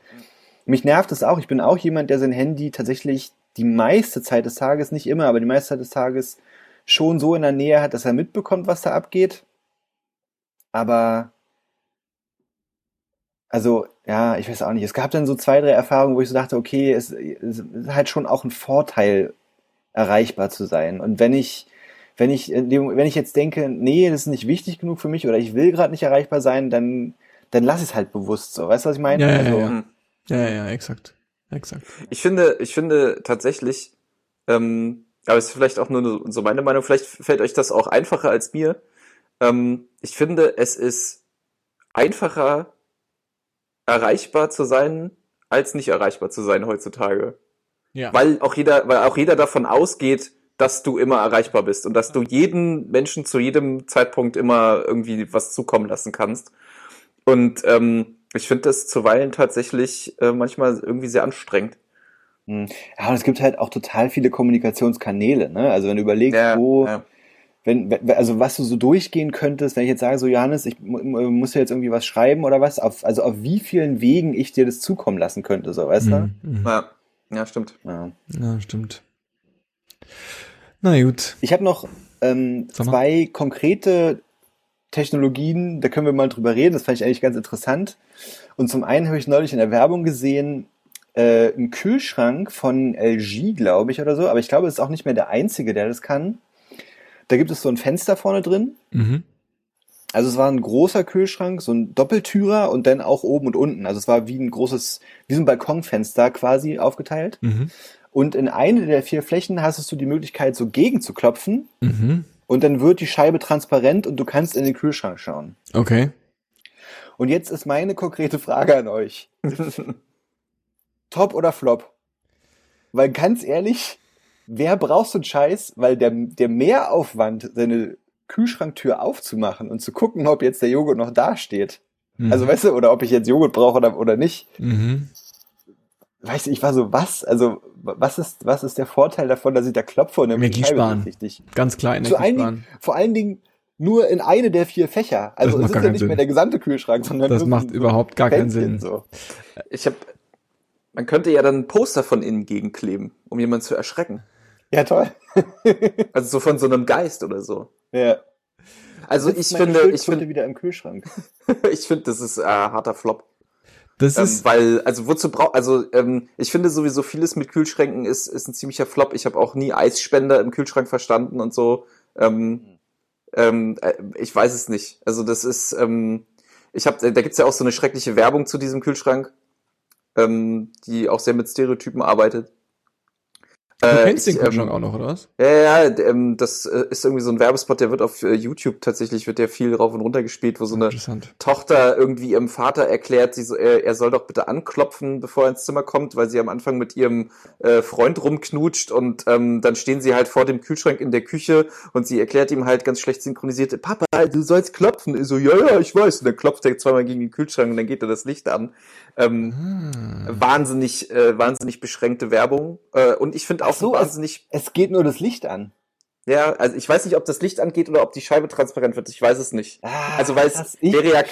mich nervt es auch. Ich bin auch jemand, der sein Handy tatsächlich die meiste Zeit des Tages, nicht immer, aber die meiste Zeit des Tages schon so in der Nähe hat, dass er mitbekommt, was da abgeht. Aber, also, ja, ich weiß auch nicht. Es gab dann so zwei, drei Erfahrungen, wo ich so dachte, okay, es, es ist halt schon auch ein Vorteil, erreichbar zu sein. Und wenn ich, wenn ich, wenn ich jetzt denke, nee, das ist nicht wichtig genug für mich oder ich will gerade nicht erreichbar sein, dann, dann lass ich es halt bewusst so. Weißt du, was ich meine? Ja, ja, also, ja. Ja, ja, ja, exakt. Exakt. Ich finde, ich finde tatsächlich, ähm, aber es ist vielleicht auch nur so meine Meinung, vielleicht fällt euch das auch einfacher als mir. Ähm, ich finde, es ist einfacher, erreichbar zu sein, als nicht erreichbar zu sein heutzutage. Ja. Weil auch jeder, weil auch jeder davon ausgeht, dass du immer erreichbar bist und dass du jeden Menschen zu jedem Zeitpunkt immer irgendwie was zukommen lassen kannst. Und ähm, ich finde das zuweilen tatsächlich äh, manchmal irgendwie sehr anstrengend. Hm. Ja, und es gibt halt auch total viele Kommunikationskanäle, ne? Also wenn du überlegst, wo, ja. Wenn, also was du so durchgehen könntest, wenn ich jetzt sage, so Johannes, ich mu- mu- muss dir jetzt irgendwie was schreiben oder was, auf, also auf wie vielen Wegen ich dir das zukommen lassen könnte, so, weißt Mhm, mhm. Ja, ja, stimmt. du? Ja. Ja, stimmt. Na gut. Ich habe noch ähm, zwei konkrete Technologien, da können wir mal drüber reden, das fand ich eigentlich ganz interessant. Und zum einen habe ich neulich in der Werbung gesehen, äh, einen Kühlschrank von LG, glaube ich, oder so, aber ich glaube, es ist auch nicht mehr der einzige, der das kann. Da gibt es so ein Fenster vorne drin. Mhm. Also es war ein großer Kühlschrank, so ein Doppeltürer und dann auch oben und unten. Also es war wie ein großes, wie so ein Balkonfenster quasi aufgeteilt. Mhm. Und in eine der vier Flächen hast du die Möglichkeit, so gegen zu klopfen Mhm. und dann wird die Scheibe transparent und du kannst in den Kühlschrank schauen. Okay. Und jetzt ist meine konkrete Frage an euch. <laughs> Top oder Flop? Weil ganz ehrlich, wer braucht so einen Scheiß? Weil der, der Mehraufwand, seine Kühlschranktür aufzumachen und zu gucken, ob jetzt der Joghurt noch da steht. Mhm. Also weißt du, oder ob ich jetzt Joghurt brauche oder, oder nicht. Mhm. Weißt du, ich war so, was? Also, was ist, was ist der Vorteil davon, dass ich da klopfe und Energie sparen. richtig? Ganz klar Energie sparen. vor allen Dingen nur in eine der vier Fächer. Also macht es ist gar ja keinen nicht Sinn. mehr der gesamte Kühlschrank, sondern Das nur macht so überhaupt gar keinen Fändchen Sinn. So. Ich habe, man könnte ja dann ein Poster von innen gegenkleben, um jemanden zu erschrecken. Ja, toll. <laughs> Also so von so einem Geist oder so. Ja. Also ich finde, ich finde, wieder im Kühlschrank. <laughs> ich finde, das ist äh, harter Flop. Das Ähm, ist, weil, also wozu braucht, also ähm, ich finde sowieso vieles mit Kühlschränken ist, ist ein ziemlicher Flop. Ich habe auch nie Eisspender im Kühlschrank verstanden und so. Ähm, ähm, äh, ich weiß es nicht. Also das ist, ähm, ich habe, da gibt's ja auch so eine schreckliche Werbung zu diesem Kühlschrank, ähm, die auch sehr mit Stereotypen arbeitet. Du Äh, kennst den ich, Kühlschrank ähm, auch noch, oder was? Ja, ja, ja, ähm, das äh, ist irgendwie so ein Werbespot, der wird auf äh, YouTube tatsächlich, wird der viel rauf und runter gespielt, wo so eine. Tochter irgendwie ihrem Vater erklärt, sie so, er, er soll doch bitte anklopfen, bevor er ins Zimmer kommt, weil sie am Anfang mit ihrem äh, Freund rumknutscht und ähm, dann stehen sie halt vor dem Kühlschrank in der Küche und sie erklärt ihm halt ganz schlecht synchronisiert, Papa, du sollst klopfen. Er so, ja, ja, ich weiß. Und dann klopft er zweimal gegen den Kühlschrank und dann geht er das Licht an. Ähm, Ah. Wahnsinnig, äh, wahnsinnig beschränkte Werbung. Äh, und ich finde Ach so, wahnsinnig Es geht nur das Licht an. ja, also ich weiß nicht, ob das Licht angeht oder ob die Scheibe transparent wird. Ich weiß es nicht. Ah, Also weil es wäre ja,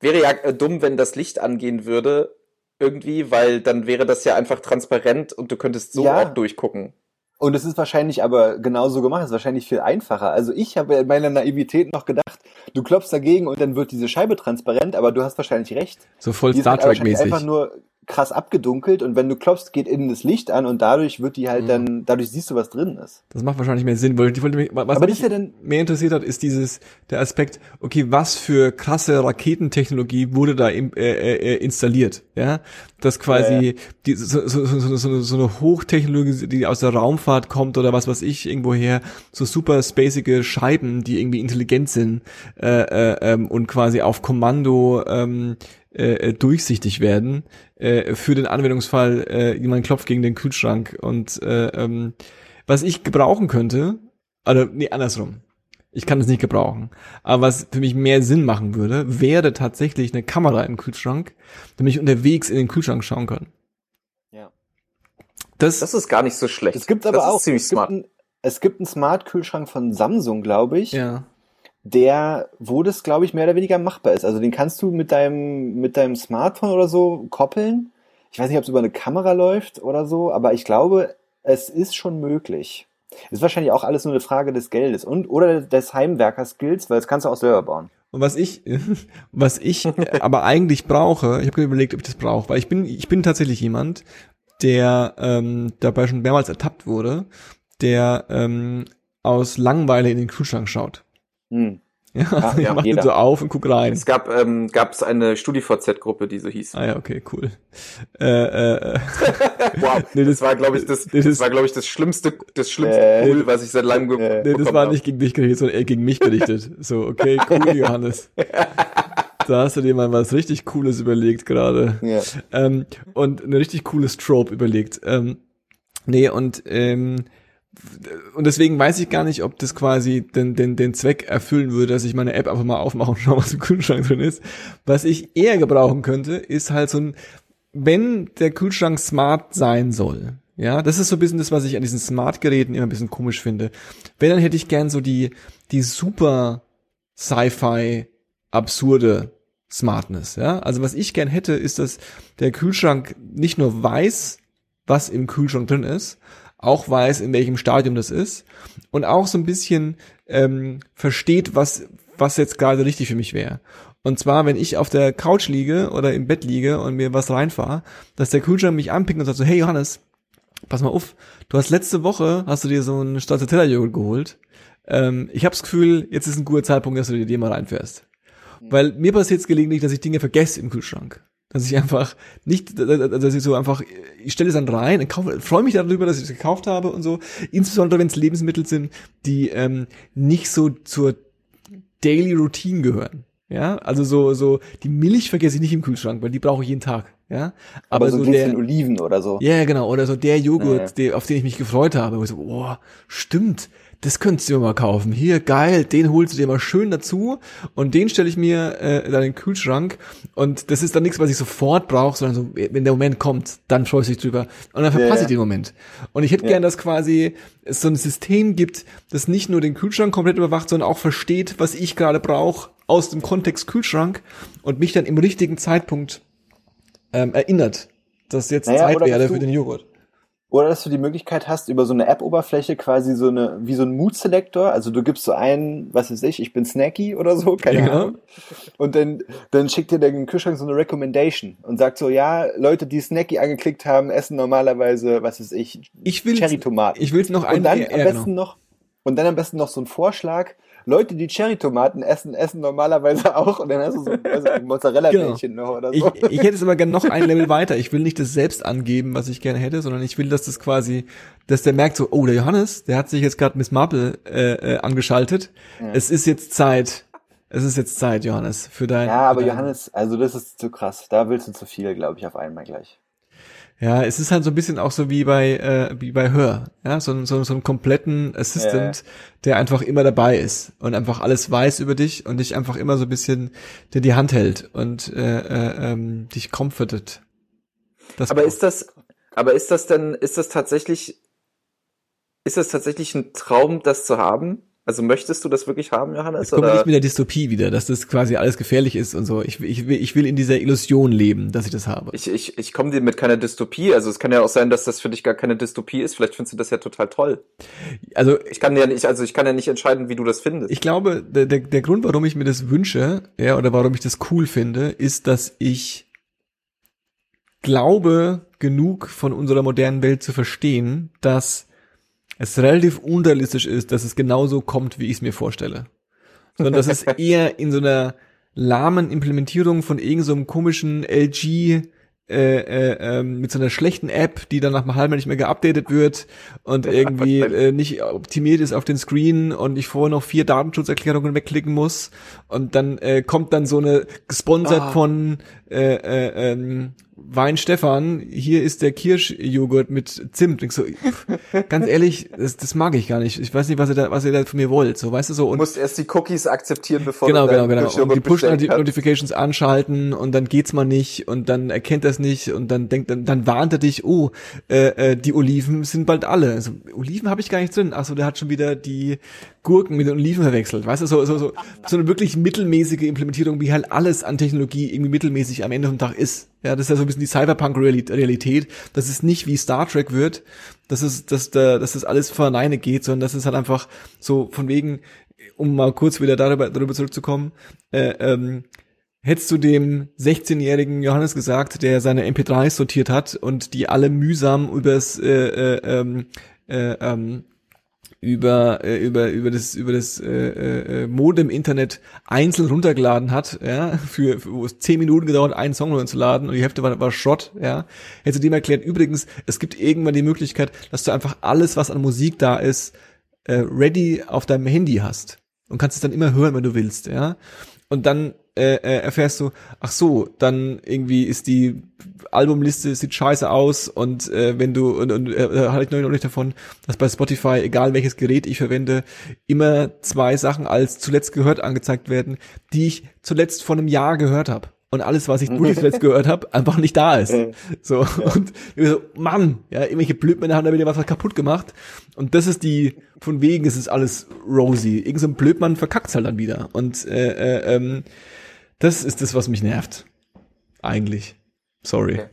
wäre ja äh, dumm, wenn das Licht angehen würde irgendwie, weil dann wäre das ja einfach transparent und du könntest so Ja. auch durchgucken. Und es ist wahrscheinlich aber genauso gemacht, es ist wahrscheinlich viel einfacher. Also ich habe in meiner Naivität noch gedacht, du klopfst dagegen und dann wird diese Scheibe transparent, aber du hast wahrscheinlich recht. So voll Star halt Trek-mäßig. einfach nur krass abgedunkelt und wenn du klopfst, geht innen das Licht an und dadurch wird die halt Mhm. dann, dadurch siehst du, was drin ist. Das macht wahrscheinlich mehr Sinn, weil ich wollte mich, was Aber mich ja dann- mehr interessiert hat, ist dieses, der Aspekt, okay, was für krasse Raketentechnologie wurde da im, äh, äh, installiert, ja? Das quasi, Ja, ja. Die, so, so, so, so, so, so eine Hochtechnologie, die aus der Raumfahrt kommt oder was weiß ich, irgendwoher, so super spacige Scheiben, die irgendwie intelligent sind, äh, äh, ähm, und quasi auf Kommando, ähm, äh, äh, durchsichtig werden äh, für den Anwendungsfall, äh, jemand klopft gegen den Kühlschrank und äh, ähm, was ich gebrauchen könnte, also nee, andersrum. Ich kann es nicht gebrauchen. Aber was für mich mehr Sinn machen würde, wäre tatsächlich eine Kamera im Kühlschrank, damit ich unterwegs in den Kühlschrank schauen kann. Ja. Das, Das ist gar nicht so schlecht. Es gibt das aber ist auch, ziemlich es gibt, smart. ein, es gibt einen Smart-Kühlschrank von Samsung, glaube ich, ja. Der, wo das, glaube ich, mehr oder weniger machbar ist. Also den kannst du mit deinem, mit deinem Smartphone oder so koppeln. Ich weiß nicht, ob es über eine Kamera läuft oder so, aber ich glaube, es ist schon möglich. Ist wahrscheinlich auch alles nur eine Frage des Geldes und oder des Heimwerker-Skills, weil das kannst du auch selber bauen. Und was ich, <laughs> was ich <laughs> aber eigentlich brauche, ich habe überlegt, ob ich das brauche, weil ich bin, ich bin tatsächlich jemand, der ähm, dabei schon mehrmals ertappt wurde, der ähm, aus Langeweile in den Kühlschrank schaut. Hm. <laughs> Ja, also ich ja, mach den jeder. so auf und guck rein. Es gab ähm, gab's eine StudiVZ-Gruppe, die so hieß. Ah ja, okay, cool. Äh, äh, äh, <laughs> Wow, Nee, das, das- war, glaube ich, das, nee, das- das war, glaube ich, das schlimmste, das schlimmste Äh, Cool, was ich seit langem ge äh, nee, das war hab. nicht gegen dich gerichtet, sondern eher gegen mich gerichtet. So, okay, cool, <laughs> Johannes. Da hast du dir mal was richtig Cooles überlegt gerade. Ja. ähm, und eine richtig coole Strobe überlegt. Ähm, nee, und ähm, und deswegen weiß ich gar nicht, ob das quasi den, den, den Zweck erfüllen würde, dass ich meine App einfach mal aufmache und schaue, was im Kühlschrank drin ist. Was ich eher gebrauchen könnte, ist halt so ein, wenn der Kühlschrank smart sein soll. Ja, das ist so ein bisschen das, was ich an diesen Smart-Geräten immer ein bisschen komisch finde. Wenn, dann hätte ich gern so die, die super Sci-Fi absurde Smartness, ja. Also was ich gern hätte, ist, dass der Kühlschrank nicht nur weiß, was im Kühlschrank drin ist, auch weiß, in welchem Stadium das ist und auch so ein bisschen ähm, versteht, was, was jetzt gerade richtig für mich wäre. Und zwar, wenn ich auf der Couch liege oder im Bett liege und mir was reinfahre, dass der Kühlschrank mich anpickt und sagt so, hey Johannes, pass mal auf, du hast letzte Woche, hast du dir so einen Stracciatella-Joghurt geholt. Ähm, ich habe das Gefühl, jetzt ist ein guter Zeitpunkt, dass du dir den mal reinfährst. Weil mir passiert es gelegentlich, dass ich Dinge vergesse im Kühlschrank. Dass ich einfach nicht, dass ich so einfach, ich stelle es dann rein, freue mich darüber, dass ich es gekauft habe und so. Insbesondere wenn es Lebensmittel sind, die ähm, nicht so zur Daily Routine gehören. Ja, also so, so, die Milch vergesse ich nicht im Kühlschrank, weil die brauche ich jeden Tag. Ja, Aber, aber, so, so der, Oliven oder so. ja, genau. Oder so der Joghurt, Ja, ja. Der, auf den ich mich gefreut habe. Wo ich so, oh, stimmt, das könntest du dir mal kaufen. Hier, geil, den holst du dir mal schön dazu und den stelle ich mir äh, dann in den Kühlschrank. Und das ist dann nichts, was ich sofort brauche, sondern so, wenn der Moment kommt, dann freust du dich drüber. Und dann verpasse Ja, ich den Moment. Und ich hätte Ja. gern, dass quasi es so ein System gibt, das nicht nur den Kühlschrank komplett überwacht, sondern auch versteht, was ich gerade brauche aus dem Kontext Kühlschrank und mich dann im richtigen Zeitpunkt ähm, erinnert, dass jetzt Naja, Zeit wäre für den Joghurt. Oder dass du die Möglichkeit hast, über so eine App-Oberfläche quasi so eine, wie so ein Mood-Selector, also du gibst so ein, was weiß ich, ich bin snacky oder so, keine Ja. Ahnung. Und dann, dann schickt dir der Kühlschrank so eine Recommendation und sagt so, ja, Leute, die snacky angeklickt haben, essen normalerweise, was weiß ich, Ich will Cherry-Tomaten. ich will's noch ein und dann am besten noch, und dann am besten noch so ein Vorschlag, Leute, die Cherry-Tomaten essen, essen normalerweise auch und dann hast du so also Mozzarella-Bällchen Genau. noch oder Ich, so. ich hätte es aber gerne noch ein Level weiter. Ich will nicht das selbst angeben, was ich gerne hätte, sondern ich will, dass das quasi, dass der merkt so, oh, der Johannes, der hat sich jetzt gerade Miss Marple äh, äh, angeschaltet. Es ist jetzt Zeit. Es ist jetzt Zeit, Johannes, für dein. ja, aber dein, Johannes, also das ist zu krass. Da willst du zu viel, glaube ich, auf einmal gleich. Ja, es ist halt so ein bisschen auch so wie bei äh, wie bei Hör, ja, so, ein- so, so einen kompletten Assistant, der einfach immer dabei ist und einfach alles weiß über dich und dich einfach immer so ein bisschen dir die Hand hält und äh, äh, ähm, dich comfortet. Das Aber ist das, aber ist das denn, ist das tatsächlich, ist das tatsächlich ein Traum, das zu haben? Also möchtest du das wirklich haben, Johannes? Jetzt Oder? nicht mit der Dystopie wieder, dass das quasi alles gefährlich ist und so. Ich, will- ich, will, ich will in dieser Illusion leben, dass ich das habe. Ich, ich, ich komme dir mit keiner Dystopie. Also es kann ja auch sein, dass das für dich gar keine Dystopie ist. Vielleicht findest du das ja total toll. Also Ich kann ja nicht, also ich kann ja nicht entscheiden, wie du das findest. ich glaube, der, der, der Grund, warum ich mir das wünsche, ja, oder warum ich das cool finde, ist, dass ich glaube, genug von unserer modernen Welt zu verstehen, dass es relativ unrealistisch ist, dass es genauso kommt, wie ich es mir vorstelle. Sondern dass es <laughs> eher in so einer lahmen Implementierung von irgendeinem so einem komischen LG äh, äh, ähm, mit so einer schlechten App, die dann nach einem halben Jahr nicht mehr geupdatet wird und irgendwie äh, nicht optimiert ist auf den Screen und ich vorher noch vier Datenschutzerklärungen wegklicken muss und dann äh, kommt dann so eine gesponsert Ah. von äh, äh, ähm, Wein Stefan, hier ist der Kirschjoghurt mit Zimt. Ich so, pff, ganz ehrlich, das, das mag ich gar nicht. Ich weiß nicht, was ihr da, was ihr da von mir wollt. So, weißt du so. Du Und musst erst die Cookies akzeptieren, bevor genau, du genau, genau. Und die. Push-Notifications anschalten und dann geht's mal nicht und dann erkennt das nicht und dann denkt, dann, dann warnt er dich, oh, äh, äh, die Oliven sind bald alle. Also, Oliven habe ich gar nicht drin. Ach so, der hat schon wieder die Gurken mit Oliven verwechselt. Weißt du, so, so, so, so eine wirklich mittelmäßige Implementierung, wie halt alles an Technologie irgendwie mittelmäßig am Ende vom Tag ist. Ja, das ist ja so ein bisschen die Cyberpunk-Realität, dass es nicht wie Star Trek wird, dass es, dass da, dass das alles von alleine geht, sondern dass es halt einfach so von wegen, um mal kurz wieder darüber, darüber zurückzukommen, äh, ähm, hättest du dem 16-jährigen Johannes gesagt, der seine MP3s sortiert hat und die alle mühsam übers äh, äh, ähm, äh, ähm, über äh, über über das über das äh, äh, Modem Internet einzeln runtergeladen hat, ja, für, für wo es zehn Minuten gedauert, einen Song runterzuladen und die Hälfte war, war Schrott, ja, hättest du dem erklärt, übrigens, es gibt irgendwann die Möglichkeit, dass du einfach alles, was an Musik da ist, äh, ready auf deinem Handy hast und kannst es dann immer hören, wenn du willst, ja. Und dann äh, äh, erfährst du, ach so, dann irgendwie ist die Albumliste sieht scheiße aus und äh, wenn du und, und äh, ich neulich noch nicht davon, dass bei Spotify, egal welches Gerät ich verwende, immer zwei Sachen als zuletzt gehört angezeigt werden, die ich zuletzt vor einem Jahr gehört habe. Und alles, was ich <laughs> wirklich zuletzt gehört habe, einfach nicht da ist. So, und ich so, Mann, ja, irgendwelche Blödmänner haben da wieder was kaputt gemacht. Und das ist die, von wegen ist es alles rosy. Irgend so ein Blödmann verkackt's halt dann wieder. Und äh, äh, ähm, das ist das, was mich nervt. Eigentlich. Sorry. Okay.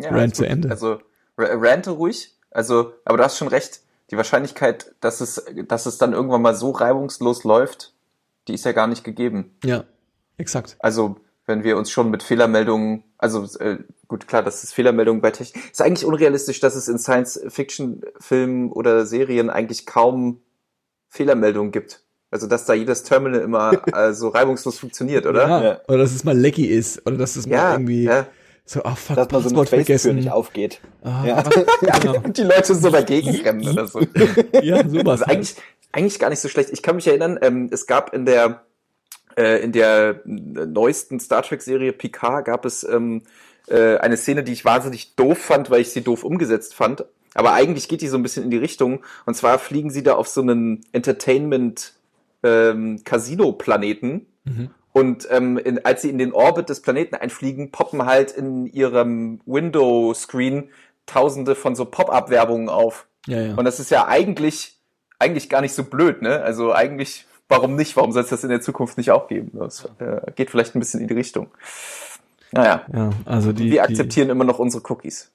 Ja, Rant zu. Ende. Also ra- rante ruhig. Also, aber du hast schon recht. Die Wahrscheinlichkeit, dass es, dass es dann irgendwann mal so reibungslos läuft, die ist ja gar nicht gegeben. Ja, exakt. Also, wenn wir uns schon mit Fehlermeldungen, also äh, gut, klar, das ist Fehlermeldungen bei Technik. Ist eigentlich unrealistisch, dass es in Science-Fiction-Filmen oder Serien eigentlich kaum Fehlermeldungen gibt. Also, dass da jedes Terminal immer äh, <laughs> so reibungslos funktioniert, oder? Ja. Ja. Oder dass es mal lecky ist. Oder dass es mal Ja, irgendwie ja. so, ach fuck, Dass man so eine vergessen. nicht aufgeht. Ah, Ja. <laughs> genau. Und die Leute so dagegen rennen oder so. <laughs> Ja, sowas. Also eigentlich, eigentlich gar nicht so schlecht. Ich kann mich erinnern, ähm, es gab in der äh, in der neuesten Star Trek Serie Picard gab es ähm, äh, eine Szene, die ich wahnsinnig doof fand, weil ich sie doof umgesetzt fand. Aber eigentlich geht die so ein bisschen in die Richtung. Und zwar fliegen sie da auf so einen Entertainment ähm, Casino Planeten. Mhm. Und ähm, in, als sie in den Orbit des Planeten einfliegen, poppen halt in ihrem Window-Screen tausende von so Pop-Up-Werbungen auf. Ja, ja. Und das ist ja eigentlich, eigentlich gar nicht so blöd, ne? Also eigentlich, warum nicht? Warum soll es das in der Zukunft nicht auch geben? Das äh, geht vielleicht ein bisschen in die Richtung. Naja, ja, also die, wir die, akzeptieren immer noch unsere Cookies.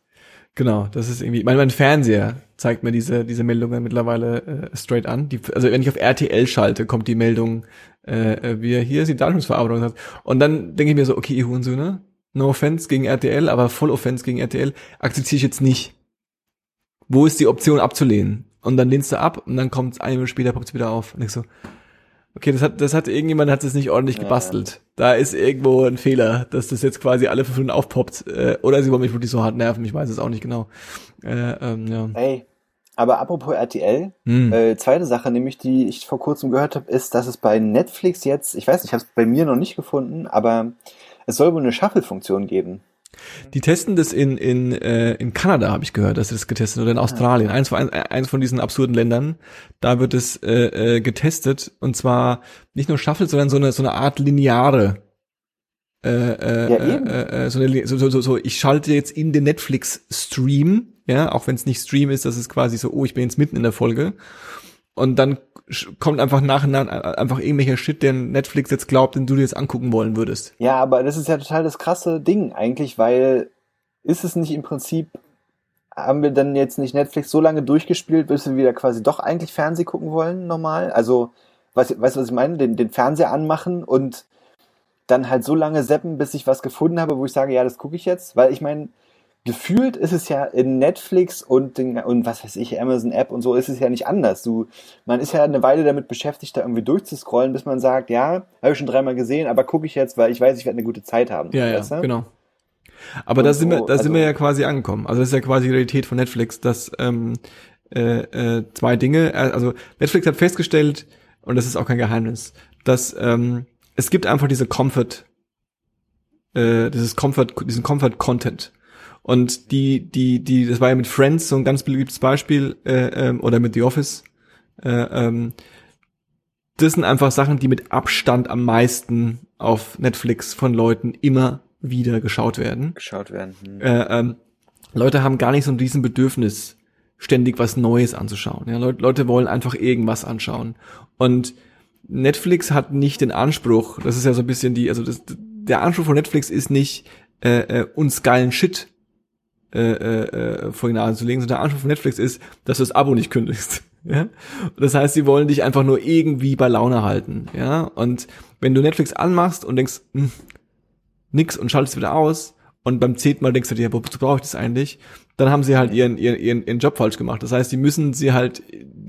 Genau, das ist irgendwie, mein, mein Fernseher zeigt mir diese, diese Meldungen mittlerweile äh, straight an. Die, also wenn ich auf RTL schalte, kommt die Meldung, äh, äh, wir, hier ist die Datenschutzverarbeitung. Und dann denke ich mir so, okay, ihr Hurensöhne, no offense gegen RTL, aber voll offense gegen RTL, akzeptiere ich jetzt nicht. Wo ist die Option abzulehnen? Und dann lehnst du ab und dann kommt eine Minute später, poppt es wieder auf. Und ich so, okay, das hat, das hat irgendjemand hat es nicht ordentlich Ja. gebastelt. Da ist irgendwo ein Fehler, dass das jetzt quasi alle fünf Minuten aufpoppt. Äh, oder sie wollen mich wirklich so hart nerven, ich weiß es auch nicht genau. Äh, ähm, ja. Ey, aber apropos RTL, Hm. äh, zweite Sache, nämlich die ich vor kurzem gehört habe, ist, dass es bei Netflix jetzt, ich weiß nicht, ich habe es bei mir noch nicht gefunden, aber es soll wohl eine Shuffle-Funktion geben. Die testen das in, in, äh, in Kanada, habe ich gehört, dass sie das getestet oder in Australien. Eins von, eins von diesen absurden Ländern. Da wird es äh, äh, getestet und zwar nicht nur Shuffle, sondern so eine, so eine Art lineare. Äh, äh, Ja, äh, äh, so, eine, so, so, so, so, ich schalte jetzt in den Netflix-Stream, ja, auch wenn es nicht Stream ist, das ist quasi so, oh, ich bin jetzt mitten in der Folge. Und dann kommt einfach nacheinander einfach irgendwelcher Shit, den Netflix jetzt glaubt, den du dir jetzt angucken wollen würdest. Ja, aber das ist ja total das krasse Ding eigentlich, weil ist es nicht im Prinzip, haben wir dann jetzt nicht Netflix so lange durchgespielt, bis wir wieder quasi doch eigentlich Fernseh gucken wollen, normal? Also, weißt, weißt du, was ich meine? Den, den Fernseher anmachen und dann halt so lange seppen, bis ich was gefunden habe, wo ich sage, ja, das gucke ich jetzt. Weil ich meine, gefühlt ist es ja in Netflix und, den, und was weiß ich, Amazon App und so ist es ja nicht anders. Du, man ist ja eine Weile damit beschäftigt, da irgendwie durchzuscrollen, bis man sagt, ja, habe ich schon dreimal gesehen, aber gucke ich jetzt, weil ich weiß, ich werde eine gute Zeit haben. Ja, ja, du? genau. Aber Und da sind wir, so, da sind also- wir ja quasi angekommen. Also das ist ja quasi die Realität von Netflix, dass ähm, äh, äh, zwei Dinge, äh, also Netflix hat festgestellt, und das ist auch kein Geheimnis, dass ähm, es gibt einfach diese Comfort, äh, dieses Comfort, diesen Comfort-Content. Und die, die, die, das war ja mit Friends so ein ganz beliebtes Beispiel, äh, ähm, oder mit The Office. Äh, ähm, das sind einfach Sachen, die mit Abstand am meisten auf Netflix von Leuten immer wieder geschaut werden. Geschaut werden. Hm. Äh, ähm, Leute haben gar nicht so ein riesen Bedürfnis, ständig was Neues anzuschauen. Ja, Leute, Leute wollen einfach irgendwas anschauen. Und Netflix hat nicht den Anspruch, das ist ja so ein bisschen die, also das, der Anspruch von Netflix ist nicht, äh, äh, uns geilen Shit äh, äh, äh, vor die Nase zu legen, sondern der Anspruch von Netflix ist, dass du das Abo nicht kündigst. <laughs> Ja? Das heißt, sie wollen dich einfach nur irgendwie bei Laune halten. Ja? Und wenn du Netflix anmachst und denkst, hm, nix und schaltest wieder aus und beim zehnten Mal denkst du dir, wozu brauche ich das eigentlich? Dann haben sie halt ihren, ihren, ihren, ihren Job falsch gemacht. Das heißt, die müssen sie halt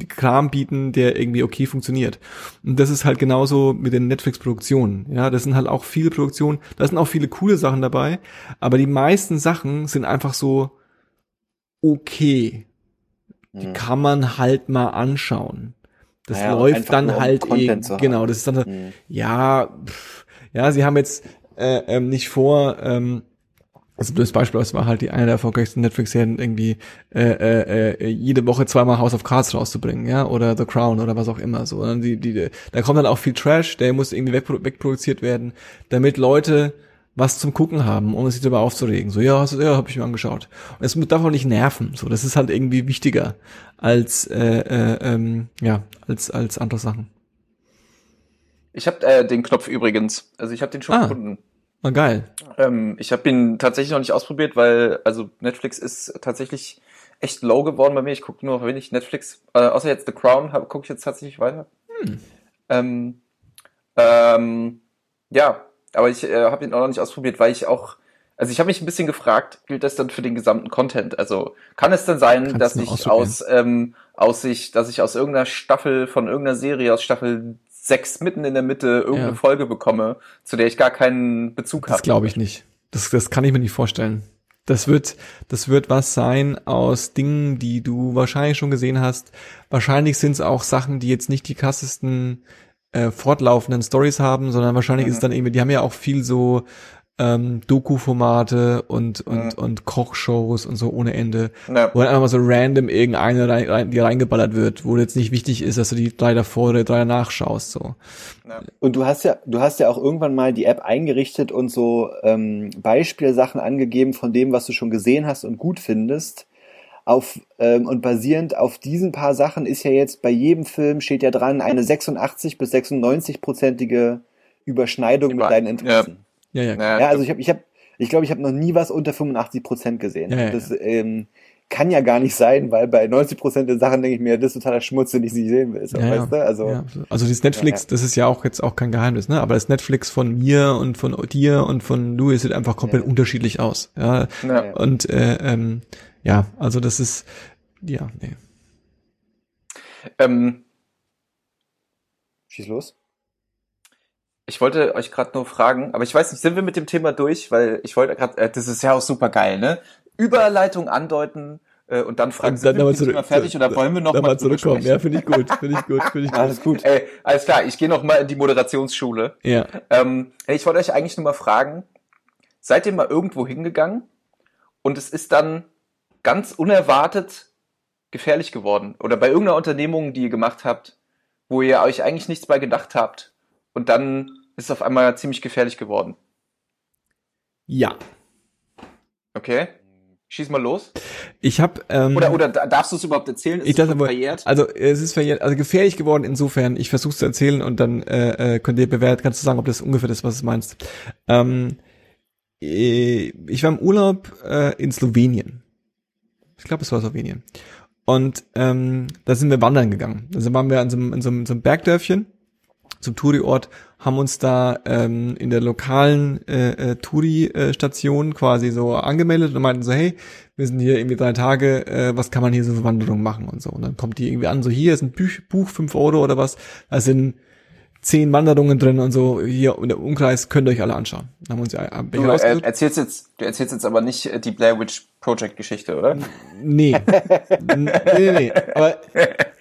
Kram bieten, der irgendwie okay funktioniert. Und das ist halt genauso mit den Netflix-Produktionen. Ja, das sind halt auch viele Produktionen, da sind auch viele coole Sachen dabei, aber die meisten Sachen sind einfach so okay. Die Hm. kann man halt mal anschauen. Das Naja, läuft dann um halt Content eben, genau, das ist dann so, Hm. ja, pff, ja, sie haben jetzt äh, ähm, nicht vor, ähm, also das Beispiel, das war halt die eine der erfolgreichsten Netflix-Serien irgendwie äh, äh, äh, jede Woche zweimal House of Cards rauszubringen, ja, oder The Crown oder was auch immer so. Und die, die, da kommt dann auch viel Trash, der muss irgendwie wegpro wegproduziert werden, damit Leute was zum Gucken haben, ohne sich darüber aufzuregen. So, ja, hast du, ja, habe ich mir angeschaut. Und es darf auch nicht nerven. So, das ist halt irgendwie wichtiger als äh, äh, ähm, ja, als als andere Sachen. Ich habe äh, den Knopf übrigens. Also ich habe den schon Ah. gefunden. Na geil. Ähm, ich habe ihn tatsächlich noch nicht ausprobiert, weil also Netflix ist tatsächlich echt low geworden bei mir. Ich gucke nur noch wenig Netflix. Äh, außer jetzt The Crown gucke ich jetzt tatsächlich weiter. Ähm, ähm, ja, aber ich äh, habe ihn auch noch nicht ausprobiert, weil ich auch, also ich habe mich ein bisschen gefragt, gilt das dann für den gesamten Content? Also kann es denn sein, Kannst dass ich aus ähm, aus sich, dass ich aus irgendeiner Staffel von irgendeiner Serie aus Staffel sechs mitten in der Mitte irgendeine Ja. Folge bekomme, zu der ich gar keinen Bezug habe? Das glaube ich nicht. Das, das kann ich mir nicht vorstellen. Das wird, das wird was sein aus Dingen, die du wahrscheinlich schon gesehen hast. Wahrscheinlich sind es auch Sachen, die jetzt nicht die krassesten äh, fortlaufenden Stories haben, sondern wahrscheinlich ist es dann irgendwie, die haben ja auch viel so ähm, Doku-Formate und, und, Mhm. und Kochshows und so ohne Ende, Ja. wo dann einfach mal so random irgendeine rein, rein, die reingeballert wird, wo jetzt nicht wichtig ist, dass du die drei davor oder drei danach schaust, so. Und du hast ja, du hast ja auch irgendwann mal die App eingerichtet und so ähm, Beispielsachen angegeben von dem, was du schon gesehen hast und gut findest. Auf, ähm, und basierend auf diesen paar Sachen ist ja jetzt bei jedem Film steht ja dran eine 86 bis 96 prozentige Überschneidung Über- mit deinen Interessen. Ja, ja. Ja, Ja, also ich habe, ich habe, ich glaube, ich habe noch nie was unter 85 Prozent gesehen. Ja, ja, das ähm, kann ja gar nicht sein, weil bei 90 Prozent der Sachen denke ich mir, das ist totaler Schmutz, den ich nicht sehen will. So, Ja, weißt du? Also ja. also dieses Netflix, Ja, ja. das ist ja auch jetzt auch kein Geheimnis, ne? Aber das Netflix von mir und von dir und von Louis sieht einfach komplett Ja. unterschiedlich aus. Ja. Ja. Und äh, ähm, ja, also das ist ja, nee. Ähm, schieß los. Ich wollte euch gerade nur fragen, aber ich weiß nicht, sind wir mit dem Thema durch? Weil ich wollte gerade, äh, das ist ja auch super geil, ne? Überleitung andeuten äh, und dann fragen, Und dann sind wir mit dem Thema fertig oder wollen wir noch mal zurückkommen. Ja, finde ich gut, finde ich gut, <laughs> finde ich gut. Alles gut. Ey, alles klar, ich gehe noch mal in die Moderationsschule. Ja. Ähm, ich wollte euch eigentlich nur mal fragen, seid ihr mal irgendwo hingegangen und es ist dann ganz unerwartet gefährlich geworden? Oder bei irgendeiner Unternehmung, die ihr gemacht habt, wo ihr euch eigentlich nichts bei gedacht habt und dann ist es auf einmal ziemlich gefährlich geworden? Ja. Okay? Schieß mal los. Ich habe ähm, Oder, oder da- darfst du es überhaupt erzählen? Ist ich schon aber, verjährt? also es ist verjährt, also gefährlich geworden insofern, ich versuche zu erzählen und dann äh, äh, könnt ihr bewerten, kannst du sagen, ob das ungefähr das, was du meinst. Ähm, äh, ich war im Urlaub äh, in Slowenien. Ich glaube, es war Slowenien. Und ähm, da sind wir wandern gegangen. Also waren wir an so in so einem, so einem Bergdörfchen, zum Touri-Ort, haben uns da ähm, in der lokalen äh, äh, Touri-Station quasi so angemeldet und meinten so, hey, wir sind hier irgendwie drei Tage, äh, was kann man hier so für Wanderungen machen und so. Und dann kommt die irgendwie an, so hier ist ein Buch, Buch 5 Euro oder was, da sind zehn Wanderungen drin und so, hier in der Umkreis, könnt ihr euch alle anschauen. Dann haben uns ja Du welche äh, erzählst jetzt, du erzählst jetzt aber nicht äh, die Blair Witch Project Geschichte, oder? Nee. <laughs> N- nee, nee. Aber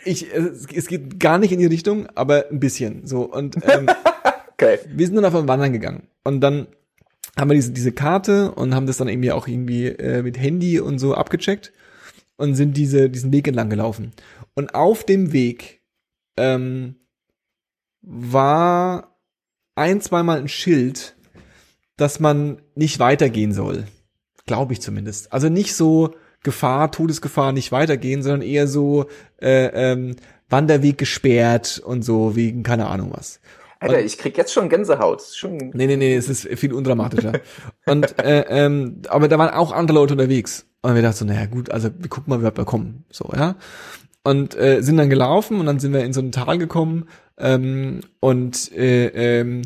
ich, es, es geht gar nicht in die Richtung, aber ein bisschen. So. Und ähm, <laughs> Okay. wir sind dann auf ein Wandern gegangen. Und dann haben wir diese, diese Karte und haben das dann irgendwie auch irgendwie äh, mit Handy und so abgecheckt und sind diese, diesen Weg entlang gelaufen. Und auf dem Weg ähm, war ein, zweimal ein Schild, dass man nicht weitergehen soll. Glaube ich zumindest. Also nicht so Gefahr, Todesgefahr, nicht weitergehen, sondern eher so äh, ähm, Wanderweg gesperrt und so wegen keine Ahnung was. Alter, ich krieg jetzt schon Gänsehaut. Schon Nee, nee, nee, es ist viel undramatischer. <laughs> und äh, ähm, aber da waren auch andere Leute unterwegs. Und wir dachten so, naja gut, also wir gucken mal, wie weit wir kommen. So, ja. Und äh, sind dann gelaufen und dann sind wir in so ein Tal gekommen. Ähm, und äh, ähm,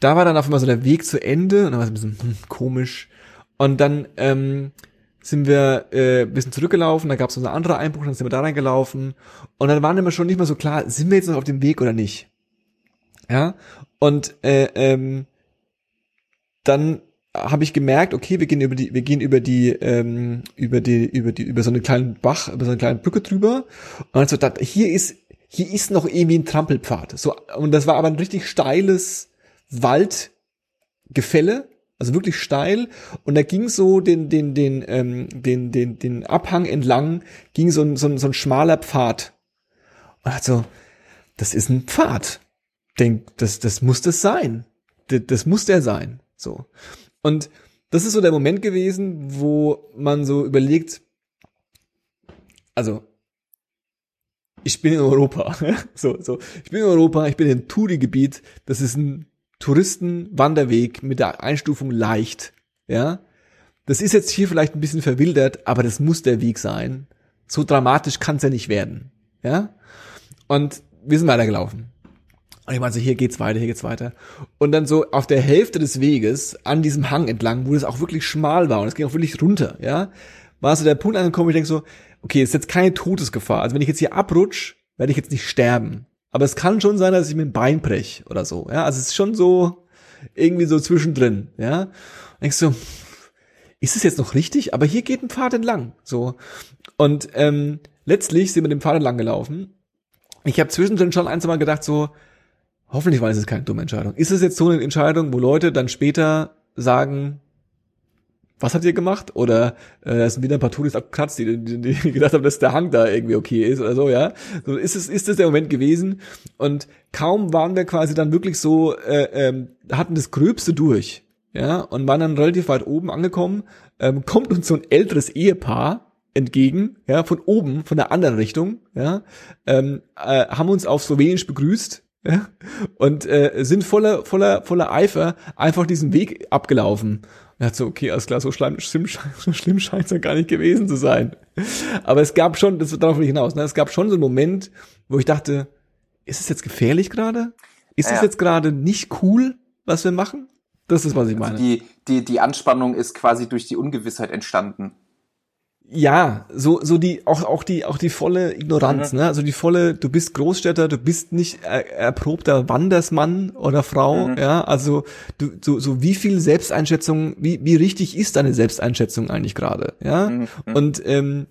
da war dann auf einmal so der Weg zu Ende und dann war es ein bisschen hm, komisch. Und dann ähm, sind wir äh, ein bisschen zurückgelaufen, da gab es so eine andere Einbruch, dann sind wir da reingelaufen. Und dann waren immer schon nicht mehr so klar, sind wir jetzt noch auf dem Weg oder nicht? Ja. Und äh, ähm, dann habe ich gemerkt, okay, wir gehen über die, wir gehen über die, ähm, über die, über die, über so einen kleinen Bach, über so eine kleine Brücke drüber. Und dann so, da, hier ist, hier ist noch irgendwie ein Trampelpfad. So, und das war aber ein richtig steiles Waldgefälle, also wirklich steil. Und da ging so den, den, den, ähm, den, den, den Abhang entlang, ging so ein, so ein, so ein schmaler Pfad. Und hat so, das ist ein Pfad. Denk, das, das muss das sein. Das, das muss der sein. So. Und das ist so der Moment gewesen, wo man so überlegt, also, ich bin in Europa, <laughs> so, so, ich bin in Europa, ich bin in Touri-Gebiet, das ist ein Touristenwanderweg mit der Einstufung leicht, ja. Das ist jetzt hier vielleicht ein bisschen verwildert, aber das muss der Weg sein. So dramatisch kann es ja nicht werden, ja. Und wir sind weitergelaufen. Und ich meinte so, hier geht's weiter, hier geht's weiter. Und dann so auf der Hälfte des Weges an diesem Hang entlang, wo es auch wirklich schmal war und es ging auch wirklich runter, ja, war so der Punkt angekommen, ich denke so, okay, ist jetzt keine Todesgefahr. Also wenn ich jetzt hier abrutsch, werde ich jetzt nicht sterben. Aber es kann schon sein, dass ich mir ein Bein brech oder so, ja. Also es ist schon so irgendwie so zwischendrin, ja. Denkst so, ist es jetzt noch richtig? Aber hier geht ein Pfad entlang, so. Und ähm, letztlich sind wir den Pfad entlang gelaufen. Ich habe zwischendrin schon ein, zwei Mal gedacht so, Hoffentlich war es jetzt keine dumme Entscheidung. Ist es jetzt so eine Entscheidung, wo Leute dann später sagen, was habt ihr gemacht? Oder äh, da sind wieder ein paar Touris abgekratzt, die, die, die gedacht haben, dass der Hang da irgendwie okay ist oder so, ja. So ist es, ist es der Moment gewesen. Und kaum waren wir quasi dann wirklich so, äh, ähm, hatten das Gröbste durch, ja, und waren dann relativ weit oben angekommen, ähm, kommt uns so ein älteres Ehepaar entgegen, ja, von oben, von der anderen Richtung, ja, ähm, äh, haben uns auf Slowenisch begrüßt, ja, und äh, sind voller, voller, voller Eifer einfach diesen Weg abgelaufen. Er hat so, okay, alles klar, so schlimm, schlimm, so <laughs> schlimm scheint es ja gar nicht gewesen zu sein. Aber es gab schon, das darauf will ich hinaus, ne, es gab schon so einen Moment, wo ich dachte, ist es jetzt gefährlich gerade? Ist es Ja. jetzt gerade nicht cool, was wir machen? Das ist, was ich meine. die, die, die Anspannung ist quasi durch die Ungewissheit entstanden. Ja, so so die auch auch die auch die volle Ignoranz, mhm. ne? Also die volle, du bist Großstädter, du bist nicht er, erprobter Wandersmann oder Frau, mhm. ja? Also du so so wie viel Selbsteinschätzung, wie wie richtig ist deine Selbsteinschätzung eigentlich gerade, ja? Mhm. Und ähm,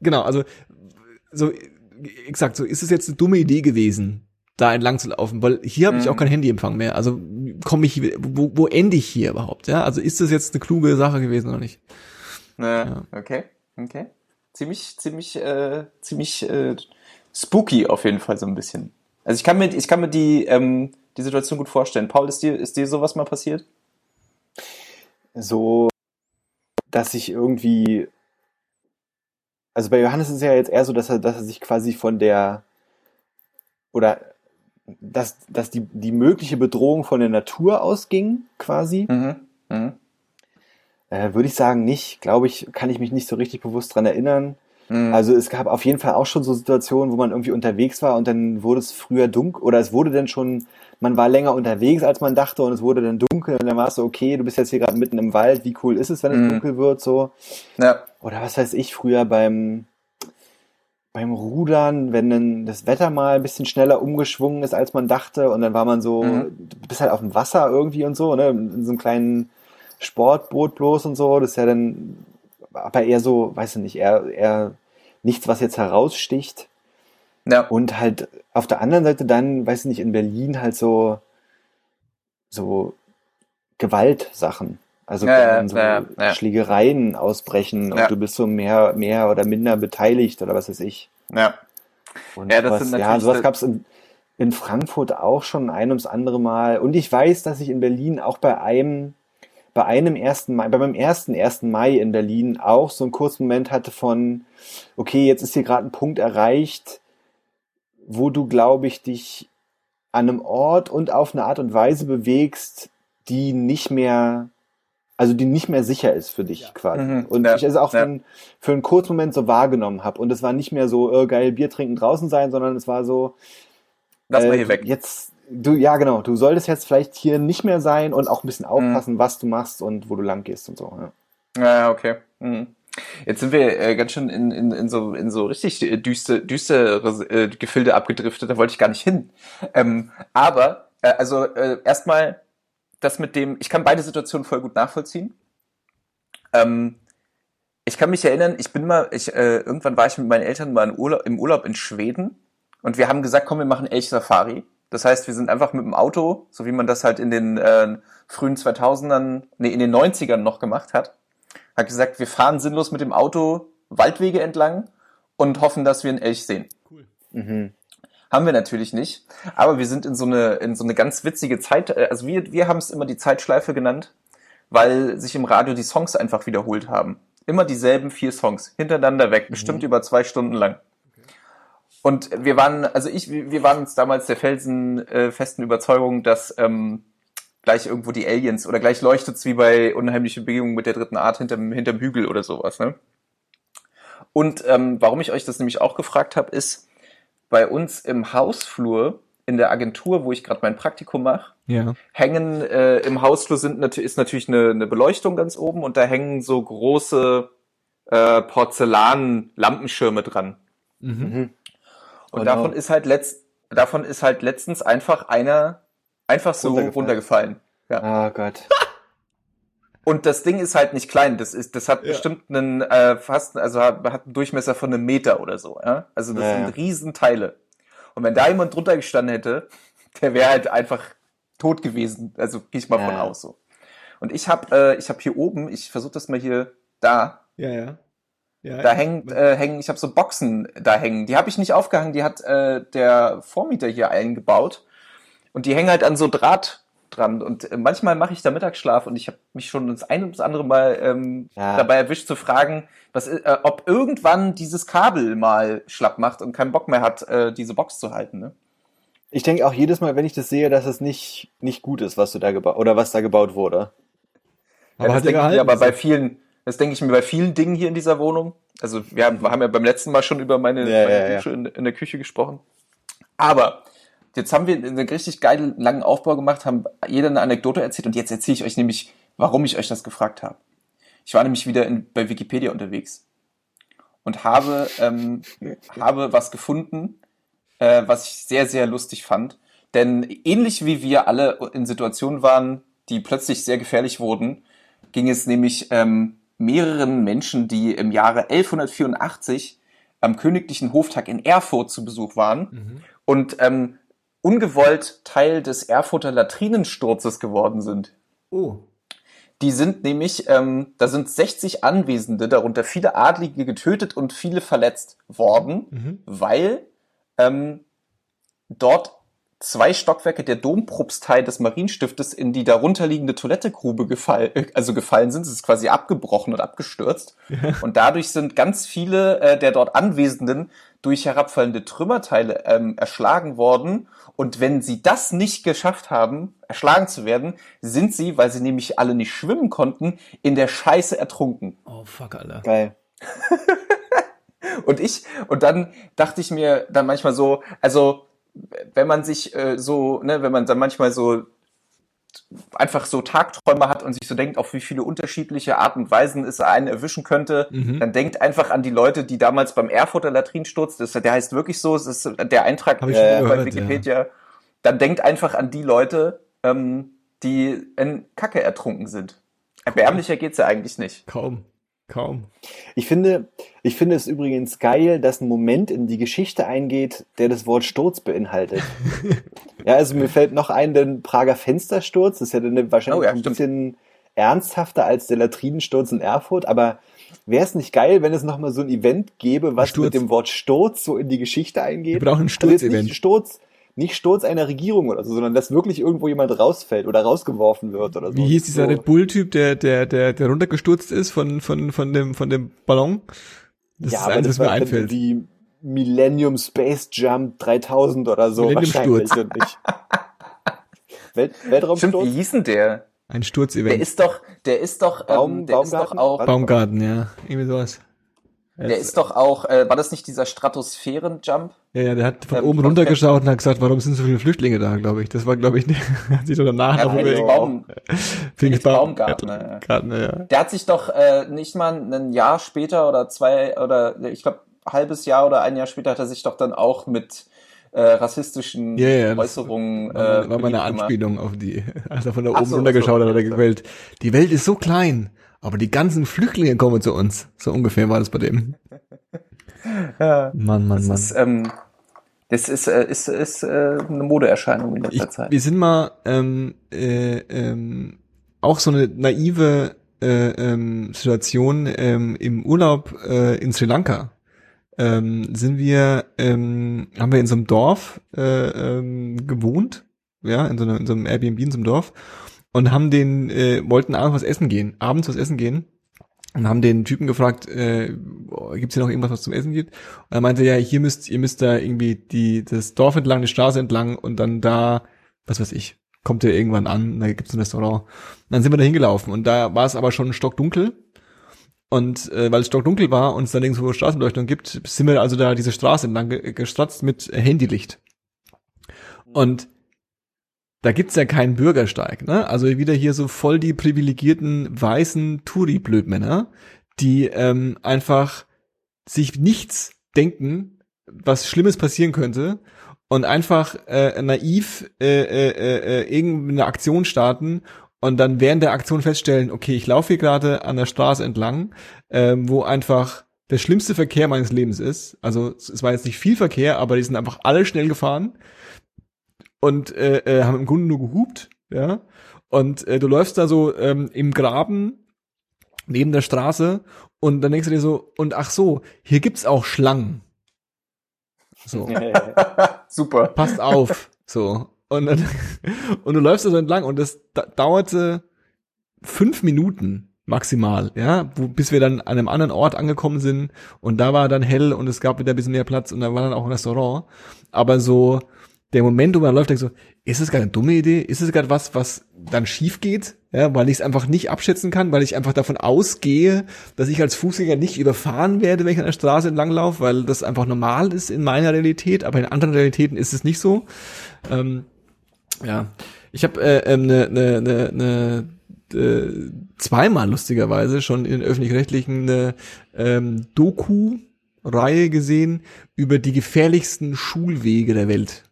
genau, also so exakt, so ist es jetzt eine dumme Idee gewesen, da entlang zu laufen, weil hier habe ich auch mhm. kein Handyempfang mehr. Also komme ich wo wo ende ich hier überhaupt, ja? Also ist das jetzt eine kluge Sache gewesen oder nicht? Ja, okay, okay. Ziemlich, ziemlich, äh, ziemlich äh, spooky auf jeden Fall so ein bisschen. Also ich kann mir, ich kann mir die, ähm, die Situation gut vorstellen. Paul, ist dir, ist dir sowas mal passiert? So, dass ich irgendwie, also bei Johannes ist es ja jetzt eher so, dass er, dass er sich quasi von der, oder dass, dass die, die mögliche Bedrohung von der Natur ausging, quasi. Mhm. Mhm. Äh, Würde ich sagen, nicht. Glaube ich, kann ich mich nicht so richtig bewusst dran erinnern. Mhm. Also es gab auf jeden Fall auch schon so Situationen, wo man irgendwie unterwegs war und dann wurde es früher dunkel oder es wurde dann schon, man war länger unterwegs, als man dachte und es wurde dann dunkel und dann war es so, okay, du bist jetzt hier gerade mitten im Wald, wie cool ist es, wenn es mhm. dunkel wird, so. Ja. Oder was weiß ich, früher beim, beim Rudern, wenn dann das Wetter mal ein bisschen schneller umgeschwungen ist, als man dachte und dann war man so, mhm. du bist halt auf dem Wasser irgendwie und so, ne, in so einem kleinen Sportboot bloß und so. Das ist ja dann aber eher so, weiß ich nicht, eher, eher nichts, was jetzt heraussticht. Ja. Und halt auf der anderen Seite dann, weiß ich nicht, in Berlin halt so, so Gewaltsachen. Also ja, ja, so ja. Schlägereien ausbrechen und du bist so mehr, mehr oder minder beteiligt oder was weiß ich. Ja. Und ja, das was, sind natürlich ja, sowas gab's in, in Frankfurt auch schon ein ums andere Mal. Und ich weiß, dass ich in Berlin auch bei einem bei einem ersten Mai, bei meinem ersten ersten Mai in Berlin auch so einen kurzen Moment hatte von, okay, jetzt ist hier gerade ein Punkt erreicht, wo du, glaube ich, dich an einem Ort und auf eine Art und Weise bewegst, die nicht mehr, also die nicht mehr sicher ist für dich ja. quasi. Mhm. Und ja. ich es auch ja. für, für einen kurzen Moment so wahrgenommen habe. Und es war nicht mehr so, äh, geil, Bier trinken draußen sein, sondern es war so, Lass äh, mal hier weg. Jetzt, du, ja, genau, du solltest jetzt vielleicht hier nicht mehr sein und auch ein bisschen aufpassen, mhm. was du machst und wo du lang gehst und so. Ja, ja okay. Mhm. Jetzt sind wir äh, ganz schön in, in, in, so, in so richtig düster, düstere äh, Gefilde abgedriftet, da wollte ich gar nicht hin. Ähm, aber, äh, also äh, erstmal das mit dem, ich kann beide Situationen voll gut nachvollziehen. Ähm, ich kann mich erinnern, ich bin mal, ich, äh, irgendwann war ich mit meinen Eltern mal in Urlaub, im Urlaub in Schweden und wir haben gesagt, komm, wir machen Elch Safari. Das heißt, wir sind einfach mit dem Auto, so wie man das halt in den äh, frühen 2000ern, nee, in den 90ern noch gemacht hat, hat gesagt, wir fahren sinnlos mit dem Auto Waldwege entlang und hoffen, dass wir einen Elch sehen. Cool. Mhm. Haben wir natürlich nicht, aber wir sind in so eine in so eine ganz witzige Zeit, äh, also wir wir haben es immer die Zeitschleife genannt, weil sich im Radio die Songs einfach wiederholt haben. Immer dieselben vier Songs hintereinander weg, mhm. bestimmt über zwei Stunden lang. Und wir waren, also ich, wir waren uns damals der felsenfesten äh, Überzeugung, dass ähm, gleich irgendwo die Aliens oder gleich leuchtet's wie bei unheimliche Begegnungen mit der dritten Art hinterm, hinterm Hügel oder sowas. Ne? Und ähm, warum ich euch das nämlich auch gefragt habe, ist, bei uns im Hausflur in der Agentur, wo ich gerade mein Praktikum mache, ja. hängen äh, im Hausflur sind natürlich ist natürlich eine, eine Beleuchtung ganz oben und da hängen so große äh, Porzellan-Lampenschirme dran. Mhm. Und genau. davon ist halt letzt, davon ist halt letztens einfach einer einfach so runtergefallen. runtergefallen. Ja. Ah oh Gott. <laughs> Und das Ding ist halt nicht klein. Das ist, das hat ja. bestimmt einen äh, fast, also hat, hat einen Durchmesser von einem Meter oder so. Ja? Also das ja, sind Riesenteile. Und wenn da jemand drunter gestanden hätte, <laughs> der wäre halt einfach tot gewesen. Also gehe ich mal von aus so. Und ich habe, äh, ich habe hier oben, ich versuche das mal hier da. Ja, ja. Ja, da hängt, äh, hängen, ich habe so Boxen da hängen. Die habe ich nicht aufgehangen, die hat äh, der Vormieter hier eingebaut. Und die hängen halt an so Draht dran. Und äh, manchmal mache ich da Mittagsschlaf und ich habe mich schon das ein oder das andere Mal ähm, ja. dabei erwischt zu fragen, was, äh, ob irgendwann dieses Kabel mal schlapp macht und keinen Bock mehr hat, äh, diese Box zu halten. Ne? Ich denke auch jedes Mal, wenn ich das sehe, dass es nicht, nicht gut ist, was du da gebaut oder was da gebaut wurde. Aber, ja, das denke ich aber bei vielen, das denke ich mir bei vielen Dingen hier in dieser Wohnung. Also wir haben, wir haben ja beim letzten Mal schon über meine, ja, meine ja, Dusche. In, in, der Küche gesprochen. Aber jetzt haben wir einen richtig geilen langen Aufbau gemacht, haben jeder eine Anekdote erzählt und jetzt erzähle ich euch nämlich, warum ich euch das gefragt habe. Ich war nämlich wieder in, bei Wikipedia unterwegs und habe, ähm, habe was gefunden, äh, was ich sehr, sehr lustig fand. Denn ähnlich wie wir alle in Situationen waren, die plötzlich sehr gefährlich wurden, ging es nämlich ähm, mehreren Menschen, die im Jahre 1184 am königlichen Hoftag in Erfurt zu Besuch waren Mhm. und ähm, ungewollt Teil des Erfurter Latrinensturzes geworden sind. Oh. Die sind nämlich, ähm, da sind 60 Anwesende, darunter viele Adlige getötet und viele verletzt worden, Mhm. weil ähm, dort zwei Stockwerke der Dompropstei des Marienstiftes in die darunterliegende Toilettegrube gefall, äh, also gefallen sind. Es ist quasi abgebrochen und abgestürzt. <laughs> Und dadurch sind ganz viele äh, der dort Anwesenden durch herabfallende Trümmerteile ähm, erschlagen worden. Und wenn sie das nicht geschafft haben, erschlagen zu werden, sind sie, weil sie nämlich alle nicht schwimmen konnten, in der Scheiße ertrunken. Oh, fuck, Alter. Geil. <laughs> Und ich, und dann dachte ich mir dann manchmal so, also wenn man sich äh, so, ne, wenn man dann manchmal so einfach so Tagträume hat und sich so denkt, auf wie viele unterschiedliche Arten und Weisen es einen erwischen könnte, Mhm. dann denkt einfach an die Leute, die damals beim Erfurter Latrinsturz, das, der heißt wirklich so, es ist der Eintrag äh, schon bei gehört, Wikipedia, dann denkt einfach an die Leute, ähm, die in Kacke ertrunken sind. Erbärmlicher geht's ja eigentlich nicht. Kaum. Kaum. Ich finde, ich finde es übrigens geil, dass ein Moment in die Geschichte eingeht, der das Wort Sturz beinhaltet. <laughs> ja, also mir fällt noch ein, den Prager Fenstersturz, das ist ja dann wahrscheinlich Oh ja, ein stimmt. bisschen ernsthafter als der Latrinensturz in Erfurt, aber wäre es nicht geil, wenn es nochmal so ein Event gäbe, was Sturz. mit dem Wort Sturz so in die Geschichte eingeht? Wir brauchen ein Also Sturzevent. Nicht Sturz, nicht Sturz einer Regierung oder so, sondern dass wirklich irgendwo jemand rausfällt oder rausgeworfen wird oder so. Wie hieß dieser so. Red Bull-Typ, der, der, der, der runtergestürzt ist von, von, von dem, von dem Ballon? Das ja, ist aber eins, das was mir war dann einfällt. die Millennium Space Jump 3000 oder so Millennium wahrscheinlich Sturz. und nicht. <laughs> Welt, Stimmt, Weltraumsturz? wie hieß denn der? Ein Der Sturzevent. ist doch, der ist doch, Baum- ähm, der ist doch Baumgarten? auch? Baumgarten, ja. Irgendwie sowas. Der ist doch auch, äh, war das nicht dieser Stratosphären-Jump? Ja, ja, der hat von Ähm, oben was runtergeschaut und hat gesagt, warum sind so viele Flüchtlinge da, glaube ich. Das war, glaube ich, <laughs> hat sich doch danach Ja, Felix. Baum, Felix Felix Baum- Baumgartner, ja. Gartner, ja. Der hat sich doch äh, nicht mal ein Jahr später oder zwei oder ich glaube halbes Jahr oder ein Jahr später hat er sich doch dann auch mit äh, rassistischen ja, das Äußerungen War, äh, war mal eine beliebt gemacht. Anspielung auf die, <laughs> als er von da oben so, runtergeschaut so. hat, hat er gewählt. Die Welt ist so klein, aber die ganzen Flüchtlinge kommen zu uns. So ungefähr war das bei dem. <laughs> Ja. Mann, Mann, Das Mann. ist, ähm, das ist, äh, ist, ist äh, eine Modeerscheinung in Ich, letzter Zeit. wir sind mal ähm, äh, ähm, auch so eine naive äh, ähm, Situation ähm, im Urlaub äh, in Sri Lanka. Ähm, sind wir, ähm, haben wir in so einem Dorf äh, ähm, gewohnt, ja, in so, einer, in so einem Airbnb in so einem Dorf und haben den, äh, wollten abends was essen gehen, abends was essen gehen und haben den Typen gefragt, äh, gibt hier noch irgendwas, was zum Essen gibt? Und er meinte, ja, hier müsst, ihr müsst da irgendwie die, das Dorf entlang, die Straße entlang und dann da, was weiß ich, kommt ihr irgendwann an, da gibt's ein Restaurant. Und dann sind wir da hingelaufen und da war es aber schon stockdunkel. Und äh, weil es stockdunkel war und es da nirgendwo Straßenbeleuchtung gibt, sind wir also da diese Straße entlang ge gestratzt mit Handylicht. Und da gibt's ja keinen Bürgersteig, ne? Also wieder hier so voll die privilegierten weißen Touri-Blödmänner, die ähm, einfach sich nichts denken, was Schlimmes passieren könnte und einfach äh, naiv äh, äh, äh, äh, irgendeine Aktion starten und dann während der Aktion feststellen, okay, ich laufe hier gerade an der Straße entlang, ähm, wo einfach der schlimmste Verkehr meines Lebens ist. Also es war jetzt nicht viel Verkehr, aber die sind einfach alle schnell gefahren und äh, äh, haben im Grunde nur gehupt, ja. Und äh, du läufst da so ähm, im Graben neben der Straße und dann denkst du dir so, und ach so, hier gibt's auch Schlangen. So, <laughs> Super. passt auf. So. Und, dann, <laughs> und du läufst da so entlang und das da, dauerte fünf Minuten maximal, ja, wo, bis wir dann an einem anderen Ort angekommen sind und da war dann hell und es gab wieder ein bisschen mehr Platz und da war dann auch ein Restaurant. Aber so der Moment, wo man läuft, denkt so, ist es gerade eine dumme Idee? Ist es gerade was, was dann schief geht? Ja, weil ich es einfach nicht abschätzen kann, weil ich einfach davon ausgehe, dass ich als Fußgänger nicht überfahren werde, wenn ich an der Straße entlang laufe, weil das einfach normal ist in meiner Realität, aber in anderen Realitäten ist es nicht so. Ähm, ja, ich habe äh, ähm, ne, ne, ne, ne äh, zweimal lustigerweise schon in öffentlich-rechtlichen eine ähm, Doku-Reihe gesehen über die gefährlichsten Schulwege der Welt.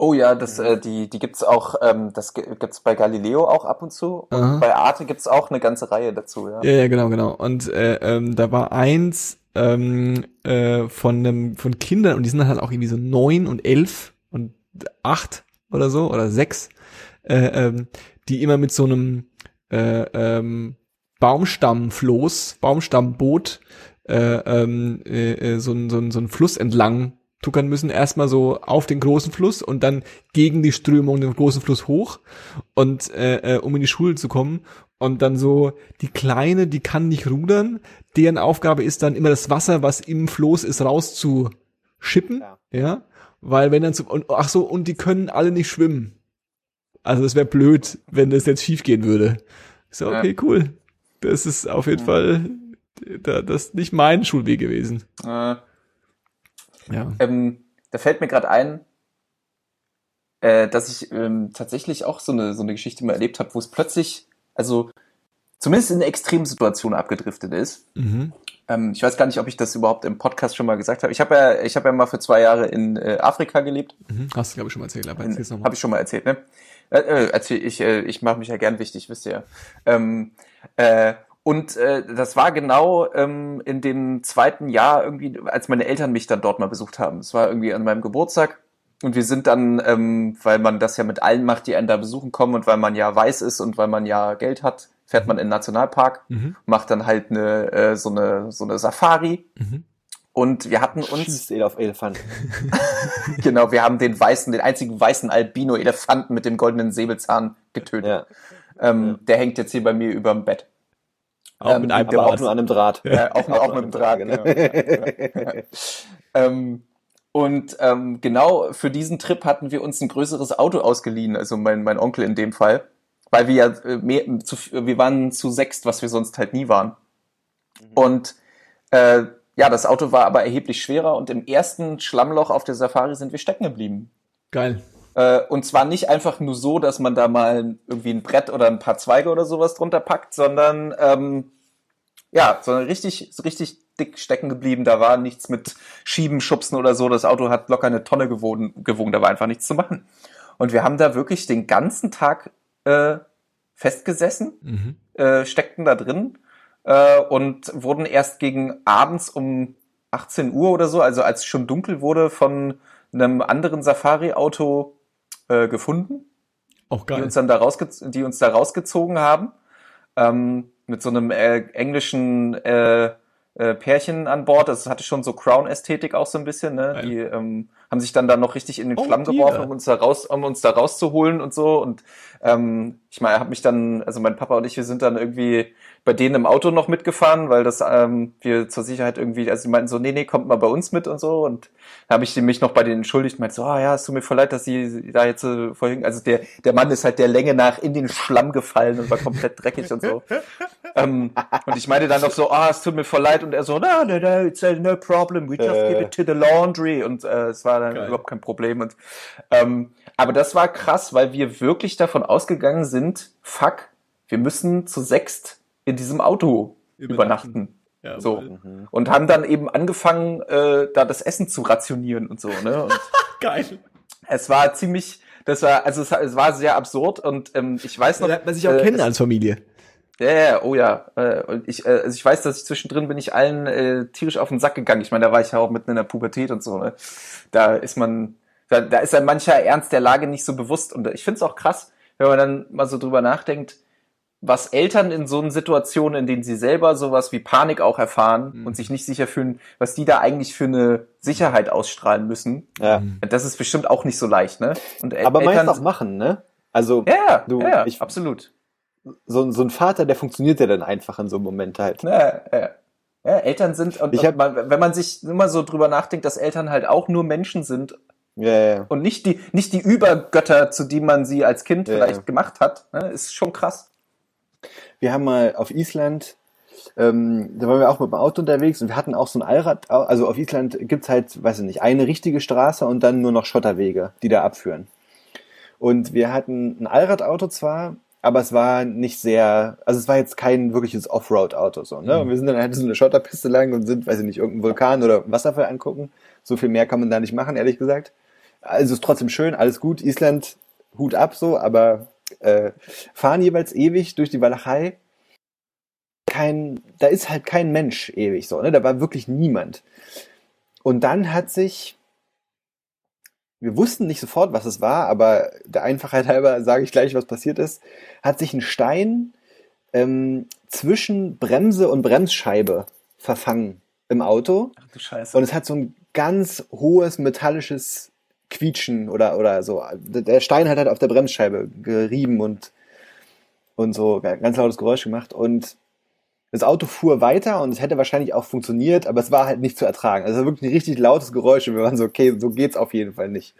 Oh ja, das, äh, die, die gibt's auch, ähm, das gi- gibt's bei Galileo auch ab und zu. Und Aha. bei Arte gibt's auch eine ganze Reihe dazu, ja. Ja, ja, genau, genau. Und äh, ähm, da war eins ähm, äh, von einem von Kindern und die sind dann halt auch irgendwie so neun und elf und acht oder so oder sechs, äh, ähm, die immer mit so einem äh, ähm, Baumstammfloß, Baumstammboot äh, ähm, äh, äh, so, ein- so, ein- so einen Fluss entlang tuckern müssen, erstmal so auf den großen Fluss und dann gegen die Strömung den großen Fluss hoch und äh, äh, um in die Schule zu kommen und dann so die kleine, die kann nicht rudern, deren Aufgabe ist dann immer das Wasser, was im Floß ist, rauszuschippen, Ja. ja, weil wenn dann so und ach so und die können alle nicht schwimmen. Also es wäre blöd, wenn das jetzt schief gehen würde. Ich So, Ja. okay, cool. Das ist auf jeden Fall da, das nicht mein Schulweg gewesen. Äh, Ja. Ähm, da fällt mir gerade ein, äh, dass ich ähm, tatsächlich auch so eine, so eine Geschichte mal erlebt habe, wo es plötzlich, also zumindest in Extremsituationen abgedriftet ist. Mhm. Ähm, ich weiß gar nicht, ob ich das überhaupt im Podcast schon mal gesagt habe. Ich habe ja, ich habe ja mal für zwei Jahre in äh, Afrika gelebt. Mhm. Hast du, glaube ich, schon mal erzählt, aber erzähl's nochmal. Habe ich schon mal erzählt, ne? Äh, äh, erzähl, ich äh, ich mache mich ja gern wichtig, wisst ihr ja. Ähm, äh, und äh, das war genau ähm, in dem zweiten Jahr irgendwie, als meine Eltern mich dann dort mal besucht haben. Es war irgendwie an meinem Geburtstag. Und wir sind dann, ähm, weil man das ja mit allen macht, die einen da besuchen kommen und weil man ja weiß ist und weil man ja Geld hat, fährt man in den Nationalpark, Mhm. macht dann halt eine, äh, so eine so eine Safari. Mhm. Und wir hatten uns Schießt eh auf Elefanten. <laughs> Genau, wir haben den weißen, den einzigen weißen Albino-Elefanten mit dem goldenen Säbelzahn getötet. Ja. Ähm, Der hängt jetzt hier bei mir überm Bett. Auch Ähm, mit einem aber auch nur an einem Draht. Äh, auch, auch, mit dem Draht. ne? Genau. <laughs> ähm, und ähm, genau für diesen Trip hatten wir uns ein größeres Auto ausgeliehen, also mein, mein Onkel in dem Fall, weil wir ja äh, mehr, zu, wir waren zu sechst, was wir sonst halt nie waren. Und äh, ja, das Auto war aber erheblich schwerer und im ersten Schlammloch auf der Safari sind wir stecken geblieben. Geil. Äh, und zwar nicht einfach nur so, dass man da mal irgendwie ein Brett oder ein paar Zweige oder sowas drunter packt, sondern ähm, ja, sondern richtig, richtig dick stecken geblieben. Da war nichts mit Schieben, Schubsen oder so. Das Auto hat locker eine Tonne gewogen, gewogen. Da war einfach nichts zu machen. Und wir haben da wirklich den ganzen Tag äh, festgesessen, Mhm. äh, steckten da drin äh, und wurden erst gegen abends um 18 Uhr oder so, also als es schon dunkel wurde, von einem anderen Safari-Auto äh, gefunden, Auch die geil. uns dann da, rausge die uns da rausgezogen haben, ähm, mit so einem äh, englischen äh, äh, Pärchen an Bord. Das hatte schon so Crown-Ästhetik auch so ein bisschen. Ne? Die ähm, haben sich dann da noch richtig in den Oh, Schlamm geworfen, um uns da raus, um uns da rauszuholen und so. Und ähm, ich meine, habe mich dann, also mein Papa und ich, wir sind dann irgendwie bei denen im Auto noch mitgefahren, weil das ähm, wir zur Sicherheit irgendwie, also die meinten so, nee, nee, kommt mal bei uns mit und so. Und da habe ich mich noch bei denen entschuldigt, meinte so, ah ja, es tut mir voll leid, dass sie da jetzt äh, vorhin, also der der Mann ist halt der Länge nach in den Schlamm gefallen und war komplett dreckig und so. <laughs> ähm, und ich meinte dann noch so, ah, es tut mir voll leid und er so, no, no, no, it's no problem, we just Äh. give it to the laundry und äh, es war dann Geil. überhaupt kein Problem und ähm, aber das war krass, weil wir wirklich davon ausgegangen sind, fuck, wir müssen zu sechst in diesem Auto Übernachten. übernachten. Ja, So. voll. Und haben dann eben angefangen, äh, da das Essen zu rationieren und so, ne? Und <laughs> Geil. es war ziemlich, das war, also es, es war sehr absurd und ähm, ich weiß noch. lernt man sich auch äh, kennen als Familie. Ja, ja, oh ja. Äh, und ich, äh, also ich weiß, dass ich zwischendrin bin ich allen äh, tierisch auf den Sack gegangen. Ich meine, da war ich ja auch mitten in der Pubertät und so. Ne? Da ist man, da, da ist ein mancher Ernst der Lage nicht so bewusst. Und ich finde es auch krass, wenn man dann mal so drüber nachdenkt, was Eltern in so einer Situation, in denen sie selber sowas wie Panik auch erfahren Mhm. und sich nicht sicher fühlen, was die da eigentlich für eine Sicherheit ausstrahlen müssen. Ja. Das ist bestimmt auch nicht so leicht, ne? Und El- Aber man Eltern, es auch machen, ne? Also ja, Du, ja, ich- absolut. so, so ein Vater, der funktioniert ja dann einfach in so einem Moment halt. Ja, ja. ja, Eltern sind, und, Ich und hab- man, wenn man sich immer so drüber nachdenkt, dass Eltern halt auch nur Menschen sind Ja, ja, ja. und nicht die, nicht die Übergötter, zu die man sie als Kind Ja. vielleicht gemacht hat, ne, ist schon krass. Wir haben mal auf Island, ähm, da waren wir auch mit dem Auto unterwegs und wir hatten auch so ein Allrad, also auf Island gibt's halt, weiß ich nicht, eine richtige Straße und dann nur noch Schotterwege, die da abführen. Und wir hatten ein Allradauto zwar, aber es war nicht sehr, also es war jetzt kein wirkliches Offroad-Auto so, ne? Mhm. Und wir sind dann halt so eine Schotterpiste lang und sind, weiß ich nicht, irgendeinen Vulkan oder Wasserfall angucken. So viel mehr kann man da nicht machen, ehrlich gesagt. Also ist trotzdem schön, alles gut. Island, Hut ab so, aber äh, fahren jeweils ewig durch die Walachei. Kein, da ist halt kein Mensch ewig so, ne? Da war wirklich niemand. Und dann hat sich, wir wussten nicht sofort, was es war, aber der Einfachheit halber sage ich gleich, was passiert ist, hat sich ein Stein ähm, zwischen Bremse und Bremsscheibe verfangen im Auto. Ach du Scheiße. Und es hat so ein ganz hohes metallisches Quietschen oder, oder so. Der Stein hat halt auf der Bremsscheibe gerieben und, und so ganz lautes Geräusch gemacht. Und das Auto fuhr weiter und es hätte wahrscheinlich auch funktioniert, aber es war halt nicht zu ertragen. Also wirklich ein richtig lautes Geräusch und wir waren so, okay, so geht's auf jeden Fall nicht.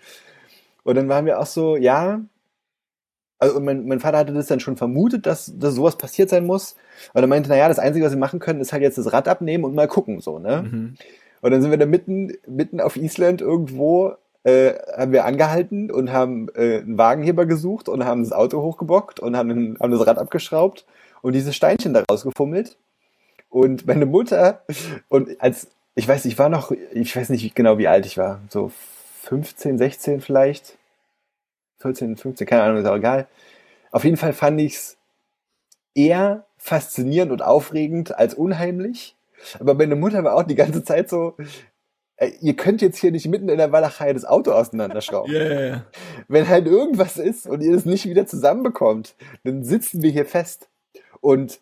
Und dann waren wir auch so, ja, also mein, mein Vater hatte das dann schon vermutet, dass, dass sowas passiert sein muss. Und er meinte, naja, das Einzige, was wir machen können, ist halt jetzt das Rad abnehmen und mal gucken, so, ne? Mhm. Und dann sind wir da mitten, mitten auf Island irgendwo, äh, haben wir angehalten und haben äh, einen Wagenheber gesucht und haben das Auto hochgebockt und haben, haben das Rad abgeschraubt und diese Steinchen da rausgefummelt. Und meine Mutter, und als, ich weiß, ich war noch, ich weiß nicht genau, wie alt ich war, so 15, 16 vielleicht, 14, 15, keine Ahnung, ist auch egal. Auf jeden Fall fand ich's eher faszinierend und aufregend als unheimlich. Aber meine Mutter war auch die ganze Zeit so, ey, ihr könnt jetzt hier nicht mitten in der Walachei das Auto auseinanderschrauben. Ja. Wenn halt irgendwas ist und ihr das nicht wieder zusammenbekommt, dann sitzen wir hier fest. Und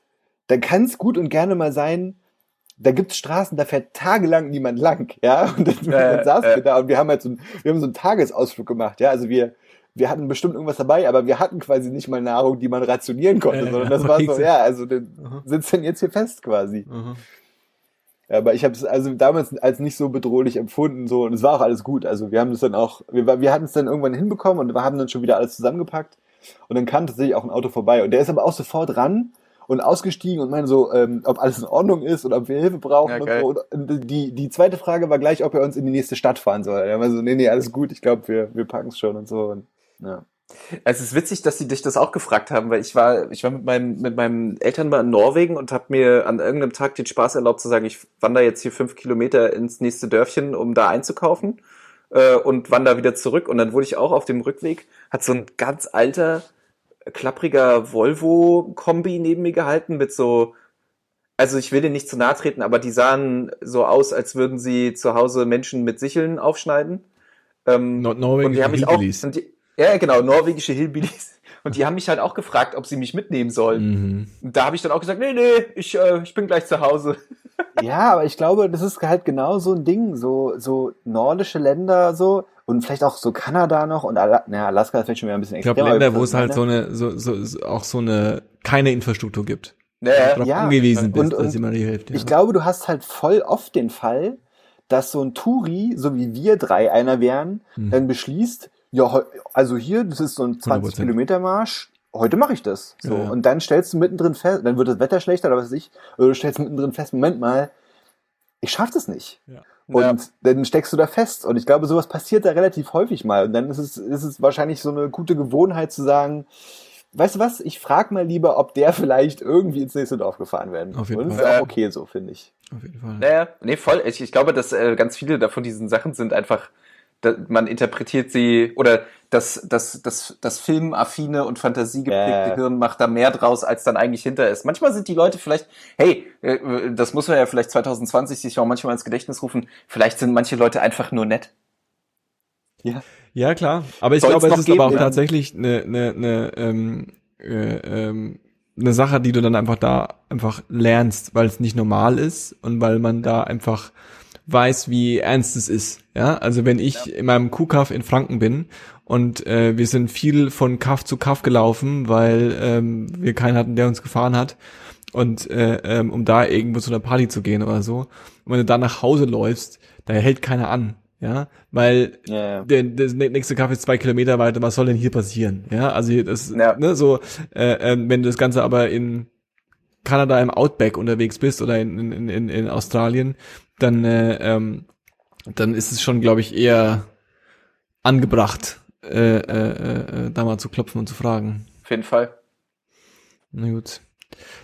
dann kann es gut und gerne mal sein, da gibt's Straßen, da fährt tagelang niemand lang, ja. Und dann, Äh, dann saßen äh. wir da und wir haben halt so, ein, wir haben so einen Tagesausflug gemacht, ja. Also wir, wir hatten bestimmt irgendwas dabei, aber wir hatten quasi nicht mal Nahrung, die man rationieren konnte, Ja, sondern das war so, ja, also dann sitzt denn jetzt hier fest quasi. Aha. Ja, aber ich habe es also damals als nicht so bedrohlich empfunden so und es war auch alles gut. Also wir haben es dann auch, wir, wir hatten es dann irgendwann hinbekommen und wir haben dann schon wieder alles zusammengepackt und dann kam tatsächlich auch ein Auto vorbei und der ist aber auch sofort ran und ausgestiegen und meinte so, ähm, ob alles in Ordnung ist und ob wir Hilfe brauchen Ja, und. Und die, die zweite Frage war gleich, ob er uns in die nächste Stadt fahren soll. Er war so, nee, nee, alles gut, ich glaube, wir, wir packen es schon und so. Und, ja. Also es ist witzig, dass sie dich das auch gefragt haben, weil ich war, ich war mit meinem, mit meinen Eltern mal in Norwegen und habe mir an irgendeinem Tag den Spaß erlaubt zu sagen, ich wandere jetzt hier fünf Kilometer ins nächste Dörfchen, um da einzukaufen äh, und wandere wieder zurück. Und dann wurde ich auch auf dem Rückweg, hat so ein ganz alter, klappriger Volvo-Kombi neben mir gehalten mit so, also ich will denen nicht zu nahe treten, aber die sahen so aus, als würden sie zu Hause Menschen mit Sicheln aufschneiden. Ähm, Norwegen und die haben mich auch, und die, ja genau, norwegische Hillbillies. Und die haben mich halt auch gefragt, ob sie mich mitnehmen sollen. Mhm. Und da habe ich dann auch gesagt, nee, nee, ich, äh, ich bin gleich zu Hause. <laughs> ja, aber ich glaube, das ist halt genau so ein Ding, so, so nordische Länder so und vielleicht auch so Kanada noch und Ala na, Alaska ist vielleicht schon wieder ein bisschen Ich glaube, Länder, wo es halt so eine, so, so, so, auch so eine, keine Infrastruktur gibt. Naja, Darauf Ja, angewiesen bist, und- dass und jemand dir hilft. Ja. Ich glaube, du hast halt voll oft den Fall, dass so ein Touri, so wie wir drei einer wären, Hm. dann beschließt, ja, also hier, das ist so ein 20 100%. Kilometer Marsch, heute mache ich das. So. Ja, ja. Und dann stellst du mittendrin fest, dann wird das Wetter schlechter oder was weiß ich, oder du stellst mittendrin fest, Moment mal, ich schaff das nicht. Ja. Und Ja. dann steckst du da fest. Und ich glaube, sowas passiert da relativ häufig mal. Und dann ist es, ist es wahrscheinlich so eine gute Gewohnheit zu sagen, weißt du was, ich frag mal lieber, ob der <laughs> vielleicht irgendwie ins nächste Dorf gefahren werden. Auf jeden Und das ist auch okay so, finde ich. Auf jeden Fall. naja, nee, voll. Ich, ich glaube, dass äh, ganz viele davon diesen Sachen sind einfach, man interpretiert sie oder das, das, das, das filmaffine und fantasiegeprägte Ja. Hirn macht da mehr draus, als dann eigentlich hinter ist. Manchmal sind die Leute vielleicht, hey, äh, das muss man ja vielleicht 2020 sich auch manchmal ins Gedächtnis rufen, vielleicht sind manche Leute einfach nur nett. Ja. Ja, klar. Aber ich Soll's glaube, es ist geben, aber auch ja. tatsächlich eine, eine, eine, ähm, äh, ähm, eine Sache, die du dann einfach da einfach lernst, weil es nicht normal ist und weil man da einfach weiß, wie ernst es ist. Ja, also wenn ich in meinem Kuhkaff in Franken bin und äh, wir sind viel von Kaff zu Kaff gelaufen, weil ähm, wir keinen hatten, der uns gefahren hat und äh, ähm, um da irgendwo zu einer Party zu gehen oder so. Und wenn du da nach Hause läufst, da hält keiner an. Ja, weil Ja, ja. der, der nächste Kaffee ist zwei Kilometer weiter, was soll denn hier passieren? Ja, also das, Ja. ne, so, äh, ähm, wenn du das Ganze aber in Kanada im Outback unterwegs bist oder in, in, in, in Australien, dann, äh, ähm, dann ist es schon, glaube ich, eher angebracht, äh, äh, äh, da mal zu klopfen und zu fragen. Auf jeden Fall. Na gut.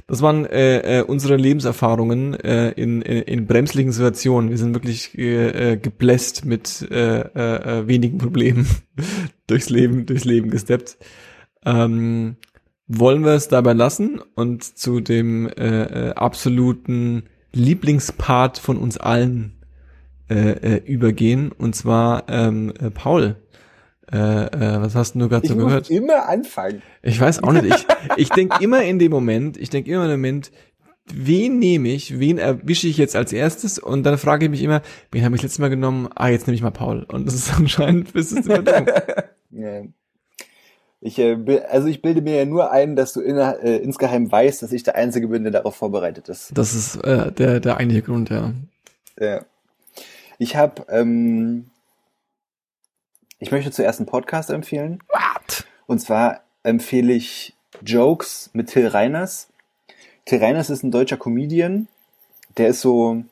Das waren äh, äh, unsere Lebenserfahrungen äh, in, in, in bremslichen Situationen. Wir sind wirklich äh, äh, gebläst mit äh, äh, äh, wenigen Problemen <laughs> durchs Leben, durchs Leben gesteppt. Ähm, wollen wir es dabei lassen und zu dem äh, äh, absoluten Lieblingspart von uns allen äh, äh, übergehen. Und zwar ähm, äh, Paul. Äh, äh, was hast du gerade so gehört? Ich immer anfangen. Ich weiß auch nicht. Ich, ich denke immer in dem Moment, ich denke immer in dem Moment, wen nehme ich, wen erwische ich jetzt als erstes und dann frage ich mich immer, wen habe ich letztes Mal genommen? Ah, jetzt nehme ich mal Paul. Und das ist <laughs> anscheinend bis es <laughs> ja. Ich, äh, also ich bilde mir ja nur ein, dass du in, äh, insgeheim weißt, dass ich der Einzige bin, der darauf vorbereitet ist. Das ist äh, der, der eigentliche Grund, ja. Ja. Ich habe, ähm, ich möchte zuerst einen Podcast empfehlen. What? Und zwar empfehle ich Jokes mit Till Reiners. Till Reiners ist ein deutscher Comedian. Der ist so,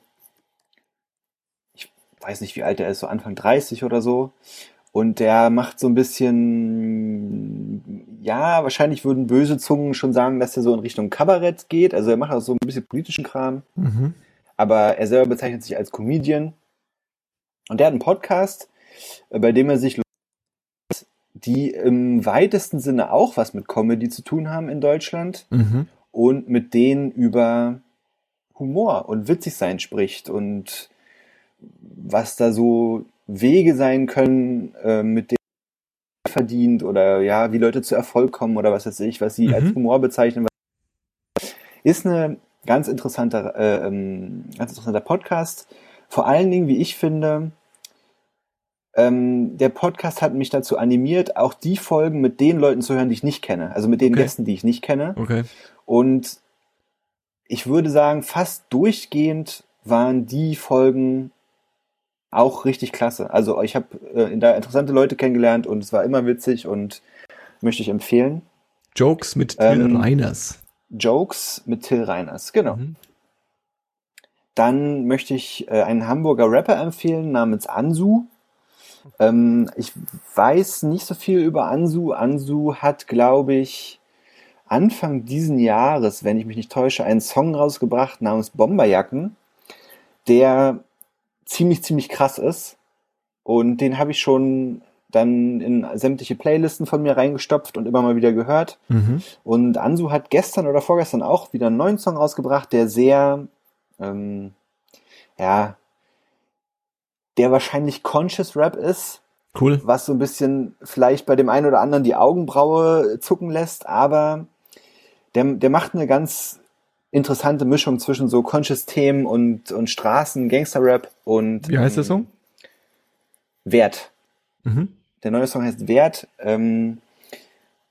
ich weiß nicht, wie alt er ist, so Anfang 30 oder so. Und der macht so ein bisschen, ja, wahrscheinlich würden böse Zungen schon sagen, dass er so in Richtung Kabarett geht. Also er macht auch so ein bisschen politischen Kram. Mhm. Aber er selber bezeichnet sich als Comedian. Und der hat einen Podcast, äh, bei dem er sich die im weitesten Sinne auch was mit Comedy zu tun haben in Deutschland Mhm. und mit denen über Humor und Witzigsein spricht und was da so Wege sein können, äh, mit denen man verdient oder ja, wie Leute zu Erfolg kommen oder was weiß ich, was sie Mhm. als Humor bezeichnen. Ist eine ganz interessanter, äh, ähm, ganz interessanter Podcast. Vor allen Dingen, wie ich finde, ähm, der Podcast hat mich dazu animiert, auch die Folgen mit den Leuten zu hören, die ich nicht kenne. Also mit den Okay. Gästen, die ich nicht kenne. Okay. Und ich würde sagen, fast durchgehend waren die Folgen auch richtig klasse. Also ich habe äh, da interessante Leute kennengelernt und es war immer witzig und möchte ich empfehlen. Jokes mit Till Ähm, Reiners. Jokes mit Till Reiners, genau. Mhm. Dann möchte ich äh, einen Hamburger Rapper empfehlen namens Ansu. Ähm, ich weiß nicht so viel über Ansu. Ansu hat, glaube ich, Anfang diesen Jahres, wenn ich mich nicht täusche, einen Song rausgebracht namens Bomberjacken, der ziemlich, ziemlich krass ist. Und den habe ich schon dann in sämtliche Playlisten von mir reingestopft und immer mal wieder gehört. Mhm. Und Ansu hat gestern oder vorgestern auch wieder einen neuen Song rausgebracht, der sehr, ähm, ja, der wahrscheinlich Conscious Rap ist, Cool. was so ein bisschen vielleicht bei dem einen oder anderen die Augenbraue zucken lässt, aber der, der macht eine ganz interessante Mischung zwischen so Conscious-Themen und, und Straßen, Gangster-Rap und Wie heißt der ähm, Song? Wert. Mhm. Der neue Song heißt Wert ähm,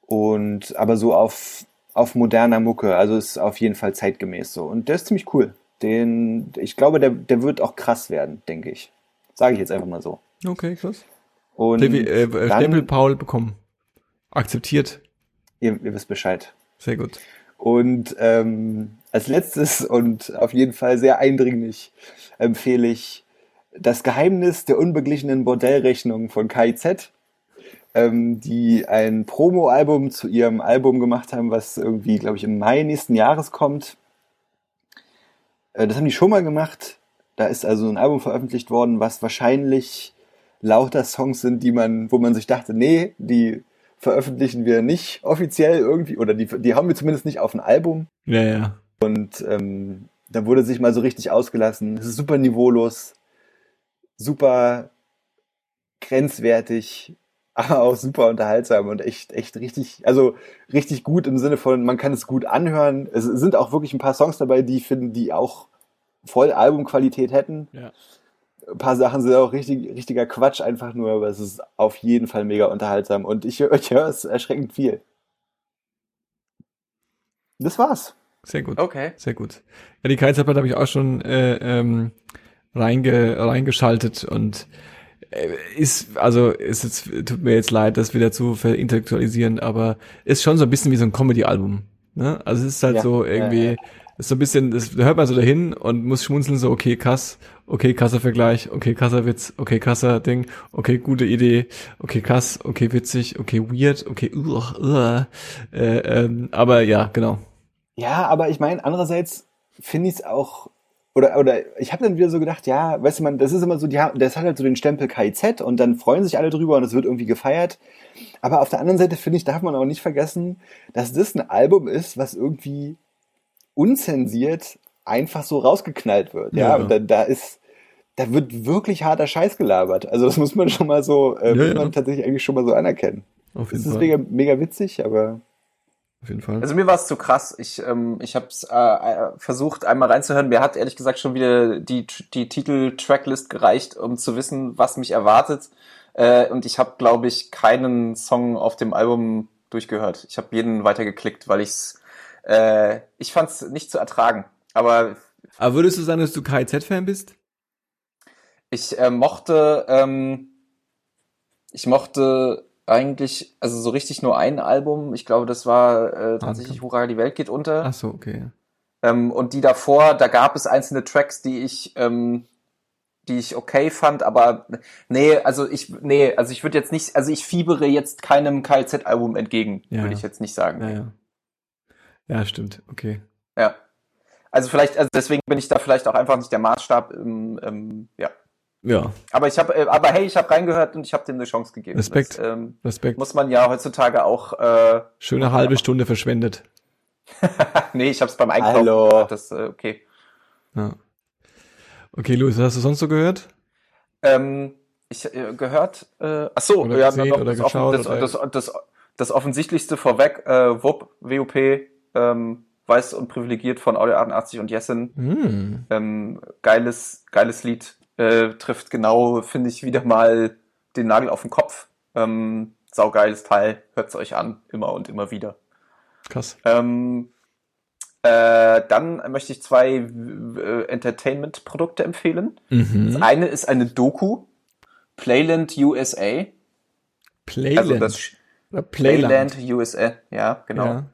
und aber so auf, auf moderner Mucke, also ist auf jeden Fall zeitgemäß so. Und der ist ziemlich cool. Den, ich glaube, der, der wird auch krass werden, denke ich. Sage ich jetzt einfach mal so. Okay, krass. Und Stempel, äh, dann- Stempel Paul bekommen. Akzeptiert. ihr, ihr wisst Bescheid. Sehr gut. Und ähm, als letztes und auf jeden Fall sehr eindringlich empfehle ich Das Geheimnis der unbeglichenen Bordellrechnung von KIZ, ähm, die ein Promo-Album zu ihrem Album gemacht haben, was irgendwie, glaube ich, im Mai nächsten Jahres kommt. Äh, das haben die schon mal gemacht. Da ist also ein Album veröffentlicht worden, was wahrscheinlich lauter Songs sind, die man, wo man sich dachte, nee, die veröffentlichen wir nicht offiziell irgendwie, oder die, die haben wir zumindest nicht auf ein Album. Ja, ja. Und ähm, da wurde sich mal so richtig ausgelassen. Es ist super niveaulos, super grenzwertig, <laughs> aber auch super unterhaltsam und echt, echt richtig, also richtig gut im Sinne von, man kann es gut anhören. Es sind auch wirklich ein paar Songs dabei, die ich finde, die auch voll Albumqualität hätten. Ja. Ein paar Sachen sind auch richtig, richtiger Quatsch einfach nur, aber es ist auf jeden Fall mega unterhaltsam und ich, <laughs> ich höre es erschreckend viel. Das war's. Sehr gut. Okay. Sehr gut. Ja, die Keizarbeit habe ich auch schon äh, ähm, reinge, reingeschaltet und äh, ist, also ist jetzt, tut mir jetzt leid, das wieder zu verintellektualisieren, aber ist schon so ein bisschen wie so ein Comedy-Album. Ne? Also es ist halt Ja, so irgendwie, ist so ein bisschen, das da hört man so dahin und muss schmunzeln, so, okay, krass, okay, krasser Vergleich, okay, krasser Witz, okay, krasser Ding, okay, gute Idee, okay, krass, okay, witzig, okay, weird, okay, uh, uh, äh, ähm, aber ja, genau. Ja, aber ich meine, andererseits finde ich es auch, oder, oder ich habe dann wieder so gedacht, ja, weißt du, man, das ist immer so, die, das hat halt so den Stempel KIZ und dann freuen sich alle drüber und es wird irgendwie gefeiert. Aber auf der anderen Seite finde ich, darf man auch nicht vergessen, dass das ein Album ist, was irgendwie unzensiert einfach so rausgeknallt wird. Ja, Ja. da, da ist, da wird wirklich harter Scheiß gelabert. Also das muss man schon mal so, äh, Ja, muss ja. man tatsächlich eigentlich schon mal so anerkennen. Auf Es jeden ist Fall. mega, mega witzig, aber Auf jeden Fall. Also mir war es zu krass. Ich, ähm, ich habe es äh, äh, versucht, einmal reinzuhören. Mir hat ehrlich gesagt schon wieder die, die Titel-Tracklist gereicht, um zu wissen, was mich erwartet. Äh, und ich habe, glaube ich, keinen Song auf dem Album durchgehört. Ich habe jeden weitergeklickt, weil ich's, äh, ich fand es nicht zu ertragen. Aber Aber würdest du sagen, dass du KIZ-Fan bist? ich äh, mochte, ähm, ich mochte eigentlich, also so richtig nur ein Album. Ich glaube, das war äh, tatsächlich Hurra, die Welt geht unter. Ach so, okay. Ähm, und die davor, da gab es einzelne Tracks, die ich, ähm, die ich okay fand, aber nee, also ich, nee, also ich würde jetzt nicht, also ich fiebere jetzt keinem KLZ-Album entgegen, Ja, würde ich jetzt nicht sagen. Ja, ja. Ja, stimmt. Okay. Ja. Also vielleicht, also deswegen bin ich da vielleicht auch einfach nicht der Maßstab. Ähm, ähm, ja. Ja, Aber ich habe, äh, aber hey, ich habe reingehört und ich habe dem eine Chance gegeben. Respekt. Das, ähm, Respekt. muss man ja heutzutage auch. Äh, Schöne halbe Stunde verschwendet. <laughs> nee, ich habe es beim Einkaufen. Hallo. Das äh, okay. Ja. Okay, Luis, was hast du sonst so gehört? Ähm, ich äh, gehört, äh, ach so, Oder ja, gesehen noch oder das, geschaut das, oder- das, das, das, das offensichtlichste vorweg, äh, WUP, WUP, ähm, weiß und privilegiert von Audio 88 und Jessen. Hm. Ähm, geiles, geiles Lied, äh, trifft genau, finde ich, wieder mal den Nagel auf den Kopf. Ähm, saugeiles Teil, hört's euch an, immer und immer wieder. Krass. Ähm, äh, dann möchte ich zwei äh, Entertainment-Produkte empfehlen. Das Mhm. eine ist eine Doku, Playland USA. Playland. Also das Playland. Playland USA, ja, genau. Ja.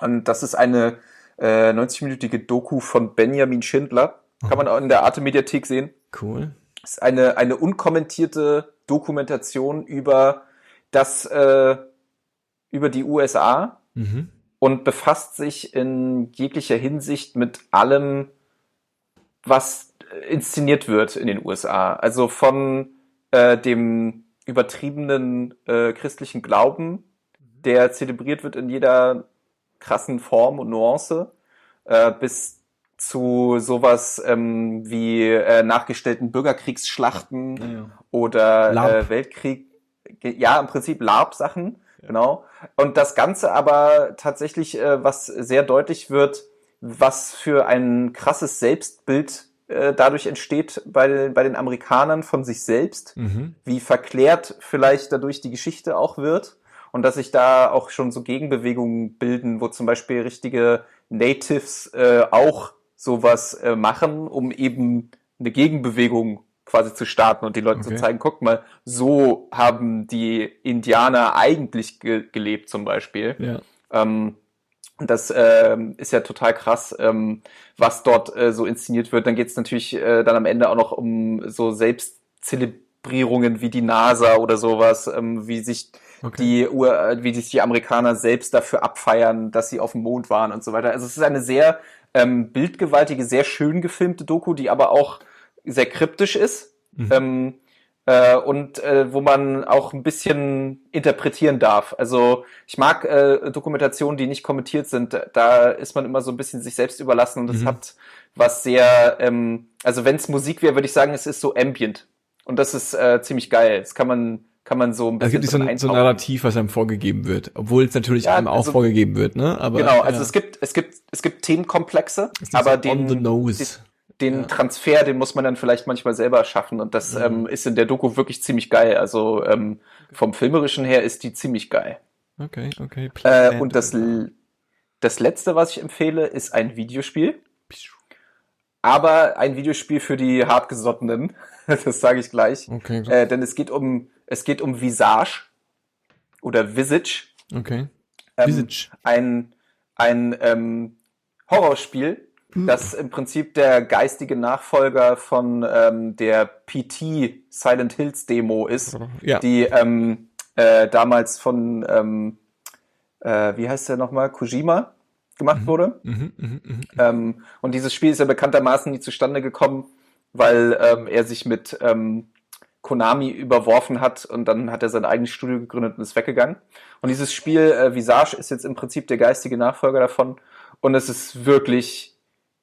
Und das ist eine äh, 90-minütige Doku von Benjamin Schindler. Kann man auch in der Arte Mediathek sehen. Cool. ist eine, eine unkommentierte Dokumentation über das, äh, über die USA Mhm. und befasst sich in jeglicher Hinsicht mit allem, was inszeniert wird in den USA. Also von äh, dem übertriebenen äh, christlichen Glauben, der zelebriert wird in jeder krassen Form und Nuance, äh, bis zu sowas ähm, wie äh, nachgestellten Bürgerkriegsschlachten Ja. oder LARP. äh, Weltkrieg. Ja, im Prinzip LARP-Sachen, genau. Und das Ganze aber tatsächlich, äh, was sehr deutlich wird, was für ein krasses Selbstbild äh, dadurch entsteht bei, den- bei den Amerikanern von sich selbst, Mhm. wie verklärt vielleicht dadurch die Geschichte auch wird und dass sich da auch schon so Gegenbewegungen bilden, wo zum Beispiel richtige Natives äh, auch sowas äh, machen, um eben eine Gegenbewegung quasi zu starten und den Leuten Okay. zu zeigen, guck mal, so haben die Indianer eigentlich ge gelebt zum Beispiel. Ja. Ähm, das ähm, ist ja total krass, ähm, was dort äh, so inszeniert wird. Dann geht es natürlich äh, dann am Ende auch noch um so Selbstzelebrierungen wie die NASA oder sowas, ähm, wie sich Okay. die Ur äh, wie sich die Amerikaner selbst dafür abfeiern, dass sie auf dem Mond waren und so weiter. Also es ist eine sehr ähm, bildgewaltige, sehr schön gefilmte Doku, die aber auch sehr kryptisch ist. Mhm. Ähm, äh, und äh, wo man auch ein bisschen interpretieren darf. Also ich mag äh, Dokumentationen, die nicht kommentiert sind. Da ist man immer so ein bisschen sich selbst überlassen und es Mhm. hat was sehr, ähm, also wenn es Musik wäre, würde ich sagen, es ist so ambient. Und das ist äh, ziemlich geil. Das kann man, kann man so ein Es bisschen gibt nicht so ein, so ein. Narrativ, was einem vorgegeben wird, obwohl es natürlich Ja, einem auch also- vorgegeben wird, ne? Aber Genau, also ja, es gibt, es gibt, es gibt Themenkomplexe, es aber so den, on the nose. den Ja. Transfer, den muss man dann vielleicht manchmal selber schaffen und das Mhm. ähm, ist in der Doku wirklich ziemlich geil. Also ähm, vom filmerischen her ist die ziemlich geil. Okay, okay. Äh, und das, das letzte, was ich empfehle, ist ein Videospiel, aber ein Videospiel für die hartgesottenen. <laughs> das sage ich gleich, Okay, äh, denn es geht um es geht um Visage oder Visage. okay. Ähm, Visage. ein, ein ähm, Horrorspiel, Hm. das im Prinzip der geistige Nachfolger von ähm, der PT Silent Hills Demo ist, Ja. die ähm, äh, damals von, ähm, äh, wie heißt der nochmal, Kojima gemacht Mhm. wurde. Mhm, mhm, mhm. Ähm, und dieses Spiel ist ja bekanntermaßen nie zustande gekommen, weil ähm, er sich mit ähm, Konami überworfen hat und dann hat er sein eigenes Studio gegründet und ist weggegangen. Und dieses Spiel äh, Visage ist jetzt im Prinzip der geistige Nachfolger davon. Und es ist wirklich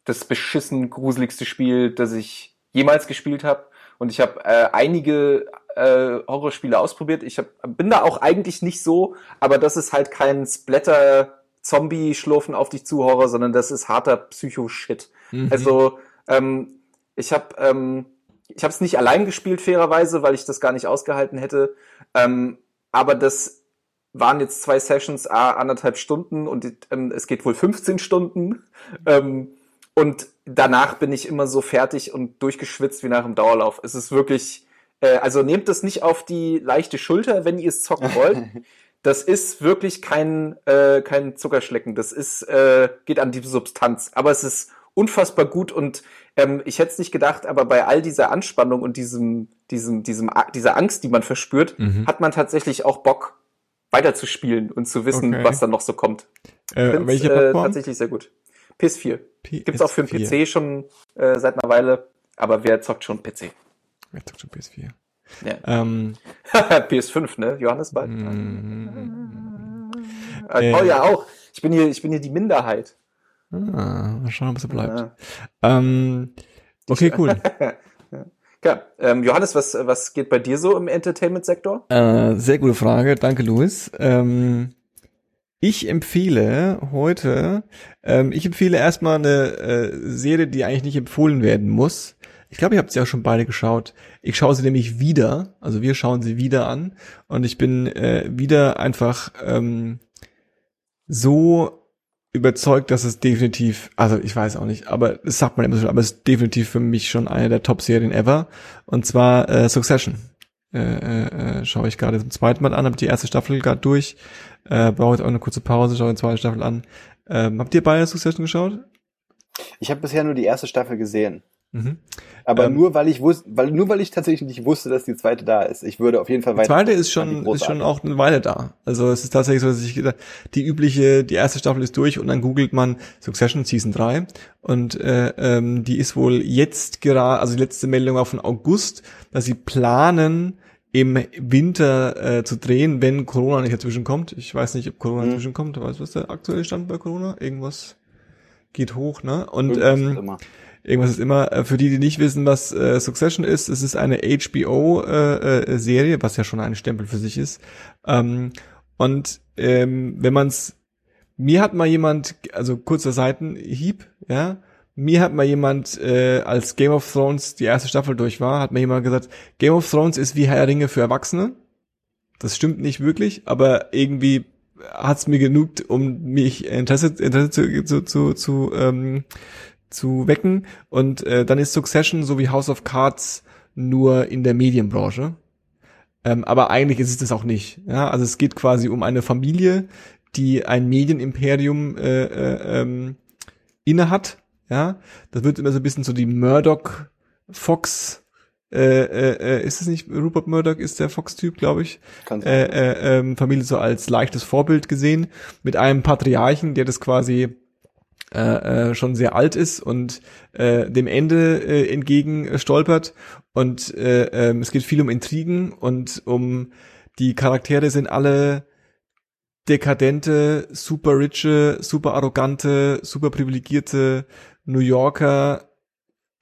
das beschissen gruseligste Spiel, das ich jemals gespielt habe. Und ich habe äh, einige äh, Horrorspiele ausprobiert. Ich hab, bin da auch eigentlich nicht so, aber das ist halt kein Splatter Zombie-Schlurfen auf dich zu Horror, sondern das ist harter Psycho-Shit. Mhm. Also ähm, ich habe ähm, ich habe es nicht allein gespielt fairerweise, weil ich das gar nicht ausgehalten hätte. Ähm, aber das waren jetzt zwei Sessions, a anderthalb Stunden und ähm, es geht wohl 15 Stunden. Ähm, und danach bin ich immer so fertig und durchgeschwitzt wie nach dem Dauerlauf. Es ist wirklich, äh, also nehmt das nicht auf die leichte Schulter, wenn ihr es zocken <laughs> wollt. Das ist wirklich kein, äh, kein Zuckerschlecken. Das ist, äh, geht an die Substanz. Aber es ist unfassbar gut und ähm, ich hätte es nicht gedacht, aber bei all dieser Anspannung und diesem, diesem, diesem, dieser Angst, die man verspürt, Mhm. hat man tatsächlich auch Bock, weiterzuspielen und zu wissen, Okay. was dann noch so kommt. Äh, welche äh, Plattform? tatsächlich sehr gut. PS4. PS4. Gibt's auch für den PC schon äh, seit einer Weile, aber wer zockt schon PC? Wer zockt schon PS4? Ja. Ähm, <laughs> PS5, ne? Johannes bald. mm, Äh, äh. oh ja, auch. Ich bin hier, ich bin hier die Minderheit. Ah, mal schauen, ob es so bleibt. Ja. Ähm, okay, cool. <laughs> Ja, ähm, Johannes, was, was geht bei dir so im Entertainment-Sektor? Äh, sehr gute Frage, danke Luis. Ähm, ich empfehle heute, ähm, ich empfehle erstmal eine äh, Serie, die eigentlich nicht empfohlen werden muss. Ich glaube, ihr habt sie auch schon beide geschaut. Ich schaue sie nämlich wieder, also wir schauen sie wieder an und ich bin äh, wieder einfach ähm, so überzeugt, dass es definitiv, also ich weiß auch nicht, aber das sagt man immer so, aber es ist definitiv für mich schon eine der Top-Serien ever. Und zwar äh, Succession. Äh, äh, äh, schaue ich gerade zum zweiten Mal an, habe die erste Staffel gerade durch. Äh, brauche jetzt auch eine kurze Pause, schaue die zweite Staffel an. Ähm, habt ihr beide Succession geschaut? Ich habe bisher nur die erste Staffel gesehen. Mhm. Aber Ähm, nur weil ich wusste, weil nur weil ich tatsächlich nicht wusste, dass die zweite da ist. Ich würde auf jeden Fall Die weiter. zweite ist die schon, ist schon auch eine Weile da. Also es ist tatsächlich so, dass ich gedacht, die übliche, die erste Staffel ist durch und dann googelt man Succession Season 3 und äh, ähm, die ist wohl jetzt gerade, also die letzte Meldung war von August, dass sie planen, im Winter äh, zu drehen, wenn Corona nicht dazwischen kommt. Ich weiß nicht, ob Corona Mhm. dazwischen kommt. Weißt du, was der aktuelle Stand bei Corona? Irgendwas geht hoch, ne? Und Irgendwas ähm. Irgendwas ist immer, äh, für die, die nicht wissen, was äh, Succession ist, es ist eine HBO-Serie, äh, Serie, was ja schon ein Stempel für sich ist. Ähm, und ähm, wenn man's, mir hat mal jemand, also kurzer Seitenhieb, ja, mir hat mal jemand, äh, als Game of Thrones die erste Staffel durch war, hat mir jemand gesagt, Game of Thrones ist wie Herr Ringe für Erwachsene. Das stimmt nicht wirklich, aber irgendwie hat's mir genug, um mich Interesse, Interesse zu, zu, zu, zu ähm, zu wecken. Und äh, dann ist Succession so wie House of Cards nur in der Medienbranche. Ähm, aber eigentlich ist es das auch nicht. Ja? Also es geht quasi um eine Familie, die ein Medienimperium äh, äh, ähm, inne hat. Ja, das wird immer so ein bisschen so die Murdoch Fox. Äh, äh, äh, ist es nicht Rupert Murdoch ist der Fox-Typ, glaube ich Kann äh, äh, ähm, Familie so als leichtes Vorbild gesehen, mit einem Patriarchen, der das quasi äh, äh, schon sehr alt ist und äh, dem Ende äh, entgegen äh, stolpert. Und äh, ähm, es geht viel um Intrigen und um die Charaktere sind alle dekadente, super riche, super arrogante, super privilegierte New Yorker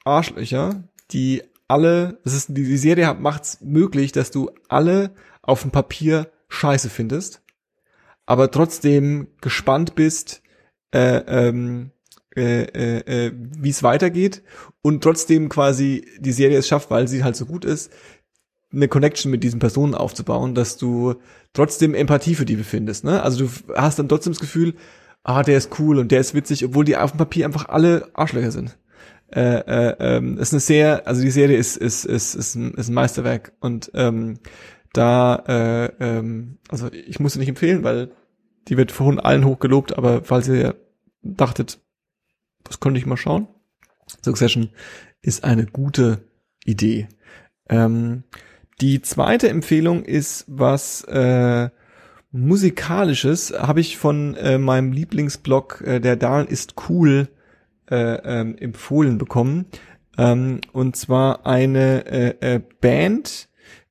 Arschlöcher, die alle, das ist die, die Serie macht's möglich, dass du alle auf dem Papier scheiße findest, aber trotzdem gespannt bist, äh, ähm, äh, äh, äh, wie es weitergeht und trotzdem quasi die Serie es schafft, weil sie halt so gut ist, eine Connection mit diesen Personen aufzubauen, dass du trotzdem Empathie für die befindest. Ne? Also du hast dann trotzdem das Gefühl, ah, der ist cool und der ist witzig, obwohl die auf dem Papier einfach alle Arschlöcher sind. Äh, äh, ähm, ist eine sehr, also die Serie ist ist ist ist ein, ist ein Meisterwerk und ähm, da, äh, ähm, also ich muss sie nicht empfehlen, weil die wird von allen hoch gelobt, aber falls ihr dachtet, das könnte ich mal schauen, Succession ist eine gute Idee. Ähm, die zweite Empfehlung ist was, äh, Musikalisches habe ich von äh, meinem Lieblingsblog, äh, der Dahlen ist cool, äh, ähm, empfohlen bekommen. Ähm, und zwar eine äh, äh, Band,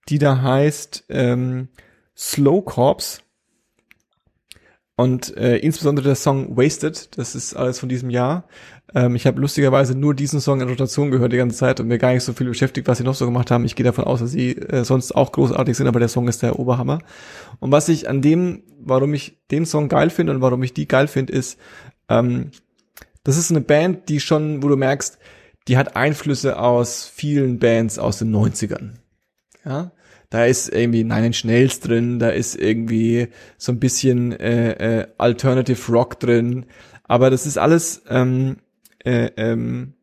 die da heißt ähm, Slow Corps. Und äh, insbesondere der Song Wasted, das ist alles von diesem Jahr. Ähm, ich habe lustigerweise nur diesen Song in Rotation gehört die ganze Zeit und mir gar nicht so viel beschäftigt, was sie noch so gemacht haben. Ich gehe davon aus, dass sie äh, sonst auch großartig sind, aber der Song ist der Oberhammer. Und was ich an dem, warum ich den Song geil finde und warum ich die geil finde, ist, ähm, das ist eine Band, die schon, wo du merkst, die hat Einflüsse aus vielen Bands aus den 90ern. Ja, da ist irgendwie Nine Inch Nails drin, da ist irgendwie so ein bisschen äh, äh, Alternative Rock drin, aber das ist alles ähm, äh, ähm,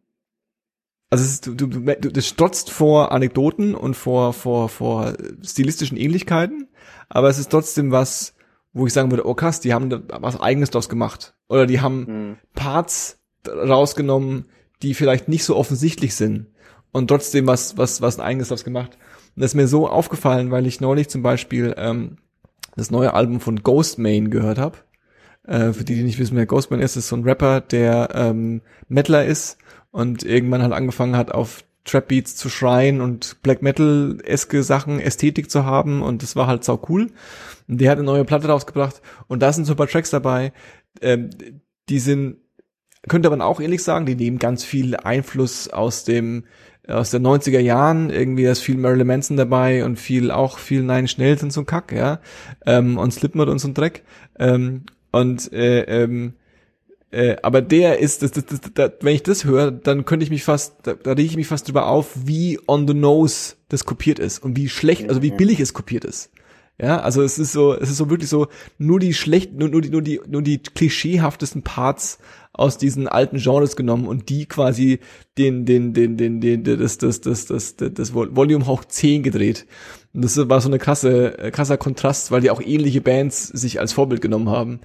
also ist, du, du, du, das strotzt vor Anekdoten und vor vor vor stilistischen Ähnlichkeiten, aber es ist trotzdem was, wo ich sagen würde, oh krass, die haben da was eigenes draus gemacht oder die haben Mhm. Parts rausgenommen, die vielleicht nicht so offensichtlich sind und trotzdem was, was, was ein eigenes draus gemacht. Und das ist mir so aufgefallen, weil ich neulich zum Beispiel ähm, das neue Album von Ghostman gehört habe. Äh, für die, die nicht wissen, wer Ghostman ist, ist so ein Rapper, der ähm, Metaler ist und irgendwann halt angefangen hat, auf Trap Beats zu schreien und Black Metal-eske Sachen, Ästhetik zu haben und das war halt sau cool. Und der hat eine neue Platte rausgebracht und da sind super Tracks dabei, ähm, die sind könnte man auch ehrlich sagen, die nehmen ganz viel Einfluss aus dem aus den 90er Jahren, irgendwie ist viel Marilyn Manson dabei und viel auch viel Nine Schnells und so ein Kack, ja, ähm, und Slipknot und so ein Dreck. Ähm, und äh, ähm, äh, aber der ist, das, das, das, das, wenn ich das höre, dann könnte ich mich fast, da, da rege ich mich fast drüber auf, wie on the nose das kopiert ist und wie schlecht, also wie billig es kopiert ist. Ja, also es ist so, es ist so wirklich so, nur die schlechten, nur, nur die, nur die, nur die klischeehaftesten Parts aus diesen alten Genres genommen und die quasi den, den, den, den, den, das, das, das, das, das, das Volume hoch 10 gedreht. Und das war so eine krasse, äh, krasser Kontrast, weil die auch ähnliche Bands sich als Vorbild genommen haben.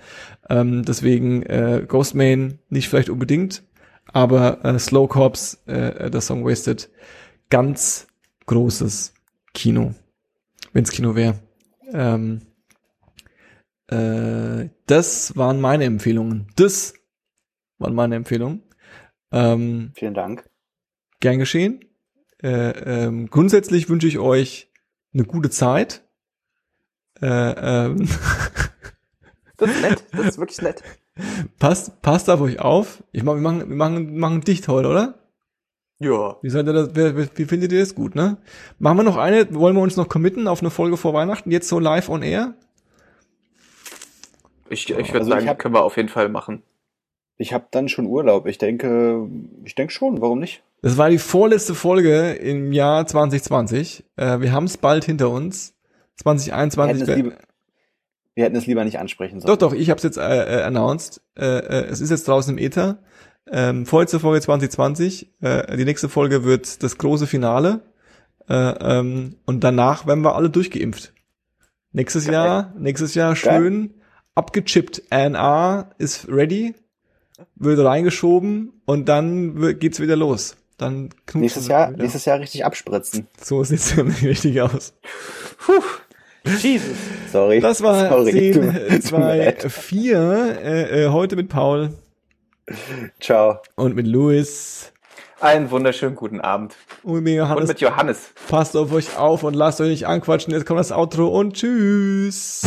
Ähm, deswegen äh, Ghostman nicht vielleicht unbedingt, aber äh, Slow Corps, äh, der Song Wasted, ganz großes Kino, wenn's Kino wäre. Ähm, äh, das waren meine Empfehlungen. Das waren meine Empfehlungen. Ähm, Vielen Dank. gern geschehen. Äh, ähm, grundsätzlich wünsche ich euch eine gute Zeit. Äh, ähm, <laughs> Das ist nett, das ist wirklich nett. <laughs> passt, passt auf euch auf. Ich mach, wir machen, wir machen, wir machen dicht heute, oder? Ja. Wie, seid ihr das, wie findet ihr das gut, ne? Machen wir noch eine, wollen wir uns noch committen auf eine Folge vor Weihnachten, jetzt so live on air? Ich, ich würde Also ich sagen, hab- können wir auf jeden Fall machen. Ich habe dann schon Urlaub. Ich denke, ich denke schon. Warum nicht? Das war die vorletzte Folge im Jahr 2020. Äh, wir haben es bald hinter uns. Wir hätten, 2021. es wär- lieber, wir hätten es lieber nicht ansprechen Doch, sollen. doch, ich habe es jetzt äh, äh, announced. Äh, äh, es ist jetzt draußen im Ether. Ähm, vorletzte Folge 2020. Äh, die nächste Folge wird das große Finale. Äh, ähm, und danach werden wir alle durchgeimpft. Nächstes Geil. Jahr, nächstes Jahr schön abgechippt. ANA ist ready, wird reingeschoben und dann wi- geht's wieder los. Dann Nächstes Jahr, wieder. nächstes Jahr richtig abspritzen. So sieht's <laughs> nämlich richtig aus. Jesus. Sorry. Das war Sorry. 10, Tut- tut mir 2, leid. 4. Äh, äh, heute mit Paul <laughs> Ciao. und mit Louis. Einen wunderschönen guten Abend. Und mit Und Johannes. mit Johannes. Passt auf euch auf und lasst euch nicht anquatschen. Jetzt kommt das Outro und tschüss.